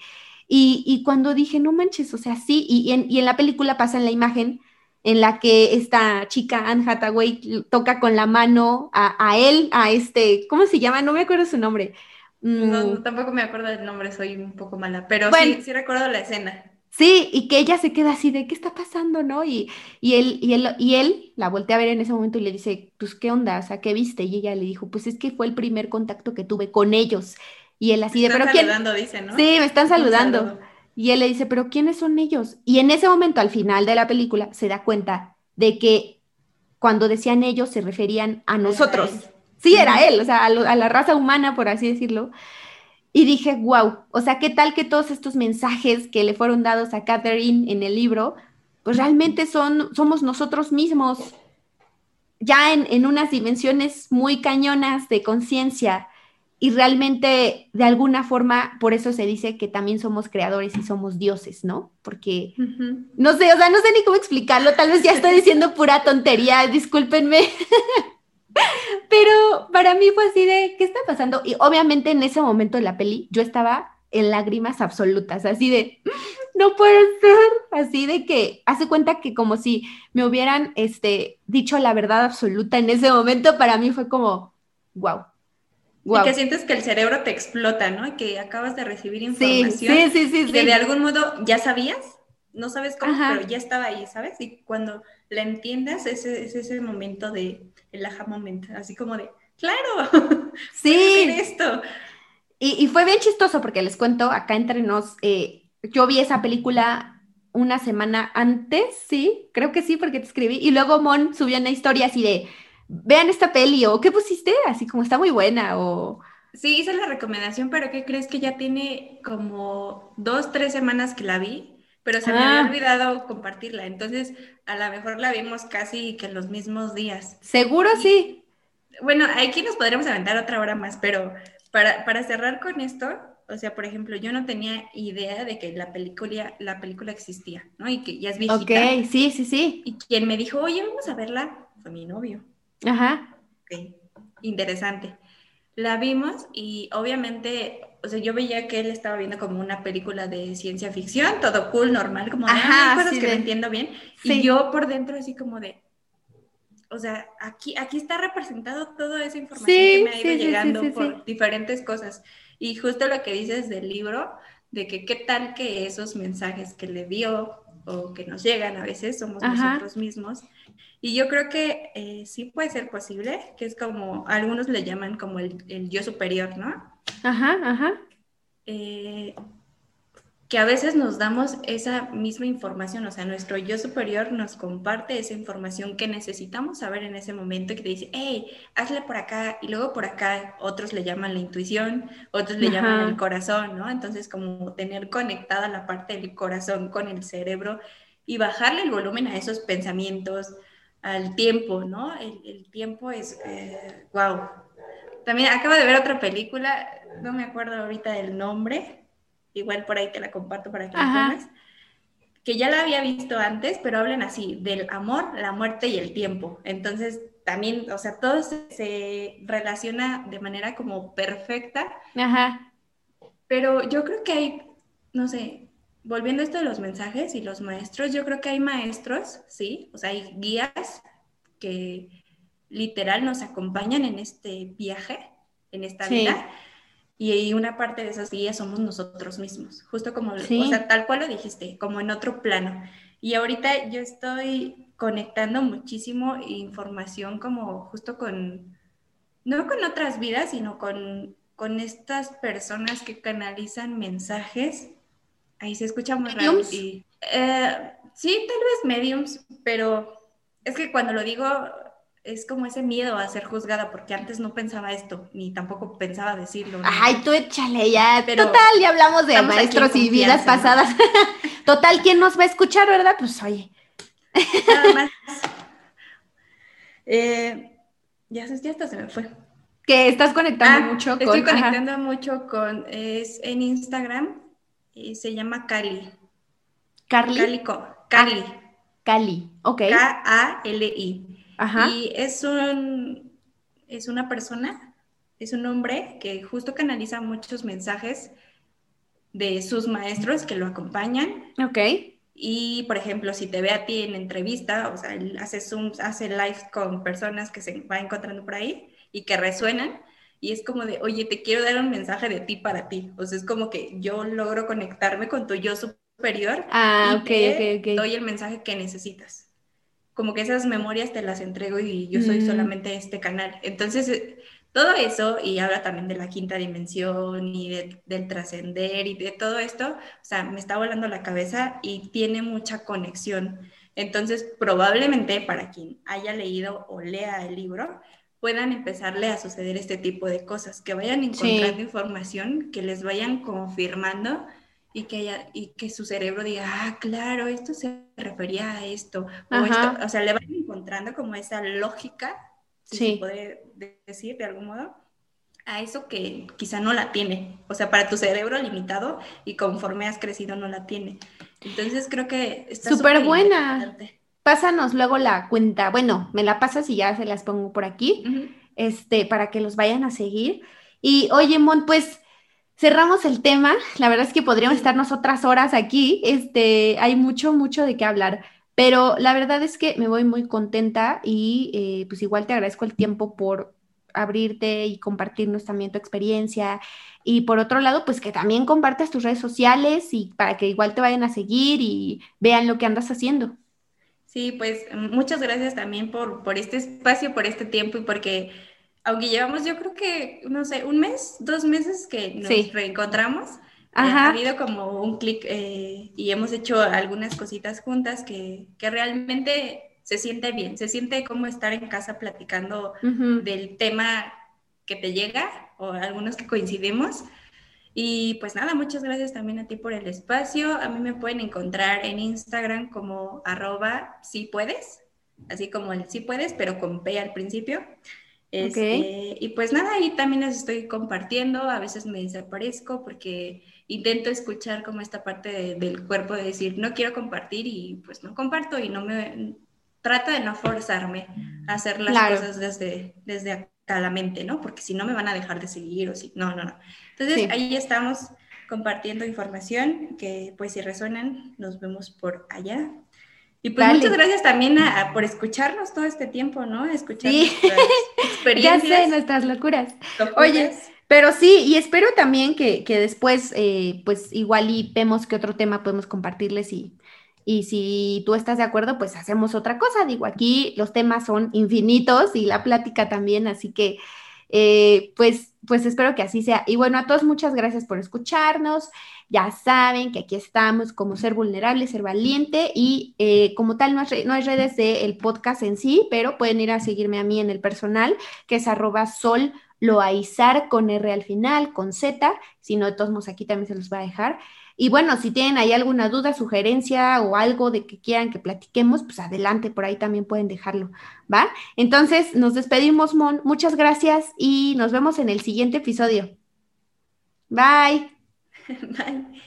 Y, cuando dije, no manches, o sea, sí, y, en, la película pasa en la imagen en la que esta chica, Anne Hathaway, toca con la mano a, él, a este, ¿cómo se llama? No me acuerdo su nombre. No, mm. tampoco me acuerdo del nombre, soy un poco mala, pero sí, sí recuerdo la escena. Sí, y que ella se queda así de, ¿qué está pasando, no? Y, y, él, y, él, y él la voltea a ver en ese momento y le dice, pues, ¿qué onda? O sea, ¿qué viste? Y ella le dijo, pues es que fue el primer contacto que tuve con ellos. Y él así de, ¿pero quién? dice, ¿no? Sí, me están saludando. Y él le dice, ¿pero quiénes son ellos? Y en ese momento, al final de la película, se da cuenta de que cuando decían ellos se referían a nosotros. Sí, era él, o sea, a, a la raza humana, por así decirlo. Y dije, wow, o sea, ¿qué tal que todos estos mensajes que le fueron dados a Catherine en el libro, pues realmente son, somos nosotros mismos, ya en, en unas dimensiones muy cañonas de conciencia. Y realmente, de alguna forma, por eso se dice que también somos creadores y somos dioses, ¿no? Porque, no sé, o sea, no sé ni cómo explicarlo, tal vez ya estoy diciendo pura tontería, discúlpenme. Pero para mí fue así de, ¿qué está pasando? Y obviamente en ese momento de la peli yo estaba en lágrimas absolutas, así de, no puede ser, así de que hace cuenta que como si me hubieran este, dicho la verdad absoluta en ese momento, para mí fue como, wow. Y que sientes que el cerebro te explota, ¿no? Y que acabas de recibir información sí, sí, sí, que de algún modo ya sabías, no sabes cómo, pero ya estaba ahí, ¿sabes? Y cuando la entiendas, ese es ese momento de el aha moment, así como de, claro, sí, esto. Y, fue bien chistoso porque les cuento, acá entre nos, eh, yo vi esa película una semana antes, sí, creo que sí, porque te escribí, y luego Mon subió una historia así de, vean esta peli, o ¿qué pusiste? Así como está muy buena, o... Sí, hice la recomendación, pero ¿qué crees que ya tiene como dos, tres semanas que la vi? Pero se me había ah. olvidado compartirla. Entonces, a lo mejor la vimos casi que en los mismos días. Seguro sí. Bueno, aquí nos podríamos aventar otra hora más, pero para, para, cerrar con esto, o sea, por ejemplo, yo no tenía idea de que la película, la película existía, ¿no? Y que ya es viejita. Ok, sí, sí, sí. Y quien me dijo, oye, vamos a verla, fue mi novio. Ajá. Ok, interesante. La vimos y obviamente o sea, yo veía que él estaba viendo como una película de ciencia ficción, todo cool, normal, como de, Ajá, cosas que no entiendo bien. Y yo por dentro así como de, o sea, aquí, aquí está representado toda esa información que me ha ido llegando por diferentes cosas. Y justo lo que dices del libro, de que qué tal que esos mensajes que le dio o que nos llegan a veces somos nosotros mismos. Y yo creo que eh, sí puede ser posible, que es como, algunos le llaman como el, el yo superior, ¿no? Ajá, ajá. eh, que a veces nos damos esa misma información, o sea, nuestro yo superior nos comparte esa información que necesitamos saber en ese momento, que te dice, hey, hazle por acá, y luego por acá otros le llaman la intuición, otros le llaman el corazón, ¿no? Entonces, como tener conectada la parte del corazón con el cerebro y bajarle el volumen a esos pensamientos, al tiempo, ¿no? El, tiempo es, wow. También acabo de ver otra película, no me acuerdo ahorita del nombre, igual por ahí te la comparto para que la pongas, que ya la había visto antes, pero hablan así, del amor, la muerte y el tiempo. Entonces, también, o sea, todo se, relaciona de manera como perfecta. Ajá. Pero yo creo que hay, no sé, volviendo a esto de los mensajes y los maestros, yo creo que hay maestros, sí, o sea, hay guías que literal nos acompañan en este viaje, en esta vida y una parte de esas guías somos nosotros mismos, justo como, o sea, tal cual lo dijiste, como en otro plano. Y ahorita yo estoy conectando muchísimo información como justo con, no con otras vidas, sino con, con estas personas que canalizan mensajes. Ahí se escucha muy raro. Y, eh, sí, tal vez mediums, pero es que cuando lo digo es como ese miedo a ser juzgada, porque antes no pensaba esto, ni tampoco pensaba decirlo. Ay, tú échale ya. Pero Total, ya hablamos de maestros y vidas pasadas. Total, ¿quién nos va a escuchar, verdad? Pues oye. Nada más. Eh, ya, ya hasta se me fue. Que estás conectando ah, mucho con. Estoy conectando mucho con. Es en Instagram y se llama Cali. ¿Carly? Cali. Cali. Ah, Cali, ok. K-A-L-I. Y es, un, es una persona, es un hombre que justo canaliza muchos mensajes de sus maestros que lo acompañan. Ok. Y, por ejemplo, si te ve a ti en entrevista, o sea, él hace Zooms, hace live con personas que se va encontrando por ahí y que resuenan. Y es como de, oye, te quiero dar un mensaje de ti para ti. O sea, es como que yo logro conectarme con tu yo superior. Ah, y te doy el mensaje que necesitas como que esas memorias te las entrego y yo soy mm. solamente este canal. Entonces, eh, todo eso, y habla también de la quinta dimensión y del trascender y de todo esto, o sea, me está volando la cabeza y tiene mucha conexión. Entonces, probablemente para quien haya leído o lea el libro, puedan empezarle a suceder este tipo de cosas, que vayan encontrando información, que les vayan confirmando y que, ella, y que su cerebro diga, ah, claro, esto se refería a esto, o esto, o sea, le van encontrando como esa lógica, si se puede decir de algún modo, a eso que quizá no la tiene, o sea, para tu cerebro limitado y conforme has crecido no la tiene. Entonces creo que está súper buena. Pásanos luego la cuenta, bueno, me la pasas y ya se las pongo por aquí, este, para que los vayan a seguir. Y oye, Mon, pues cerramos el tema. La verdad es que podríamos estarnos otras horas aquí. Este, hay mucho, mucho de qué hablar. Pero la verdad es que me voy muy contenta y eh, pues igual te agradezco el tiempo por abrirte y compartirnos también tu experiencia. Y por otro lado, pues que también compartas tus redes sociales y para que igual te vayan a seguir y vean lo que andas haciendo. Sí, pues muchas gracias también por, por este espacio, por este tiempo y porque aunque llevamos yo creo que, no sé, un mes, dos meses que nos reencontramos, eh, ha habido como un clic eh, y hemos hecho algunas cositas juntas que, que, realmente se siente bien, se siente como estar en casa platicando del tema que te llega o algunos que coincidimos. Y pues nada, muchas gracias también a ti por el espacio. A mí me pueden encontrar en Instagram como arroba si puedes, así como el si puedes, pero con P al principio. Este, y pues nada, ahí también les estoy compartiendo, a veces me desaparezco porque intento escuchar como esta parte del cuerpo de decir, no quiero compartir y pues no comparto y no me, trata de no forzarme a hacer las cosas desde, desde acá la mente, ¿no? Porque si no me van a dejar de seguir o si, no, no, no. Entonces ahí estamos compartiendo información que pues si resuenan, nos vemos por allá. Y pues muchas gracias también por escucharnos todo este tiempo, ¿no? Escuchar nuestras experiencias. ya sé, nuestras locuras. Oye, pero sí, y espero también que, después, eh, pues igual y vemos qué otro tema podemos compartirles y, y si tú estás de acuerdo, pues hacemos otra cosa. Digo, aquí los temas son infinitos y la plática también, así que Eh, pues, pues espero que así sea. Y bueno, a todos muchas gracias por escucharnos. Ya saben que aquí estamos como ser vulnerable, ser valiente y eh, como tal no hay, no hay redes del podcast en sí, pero pueden ir a seguirme a mí en el personal, que es arroba sol loaizar con R al final, con Z, si no de todos aquí también se los va a dejar. Y bueno, si tienen ahí alguna duda, sugerencia o algo de que quieran que platiquemos, pues adelante, por ahí también pueden dejarlo, ¿va? Entonces, nos despedimos, Mon. Muchas gracias y nos vemos en el siguiente episodio. Bye. Bye.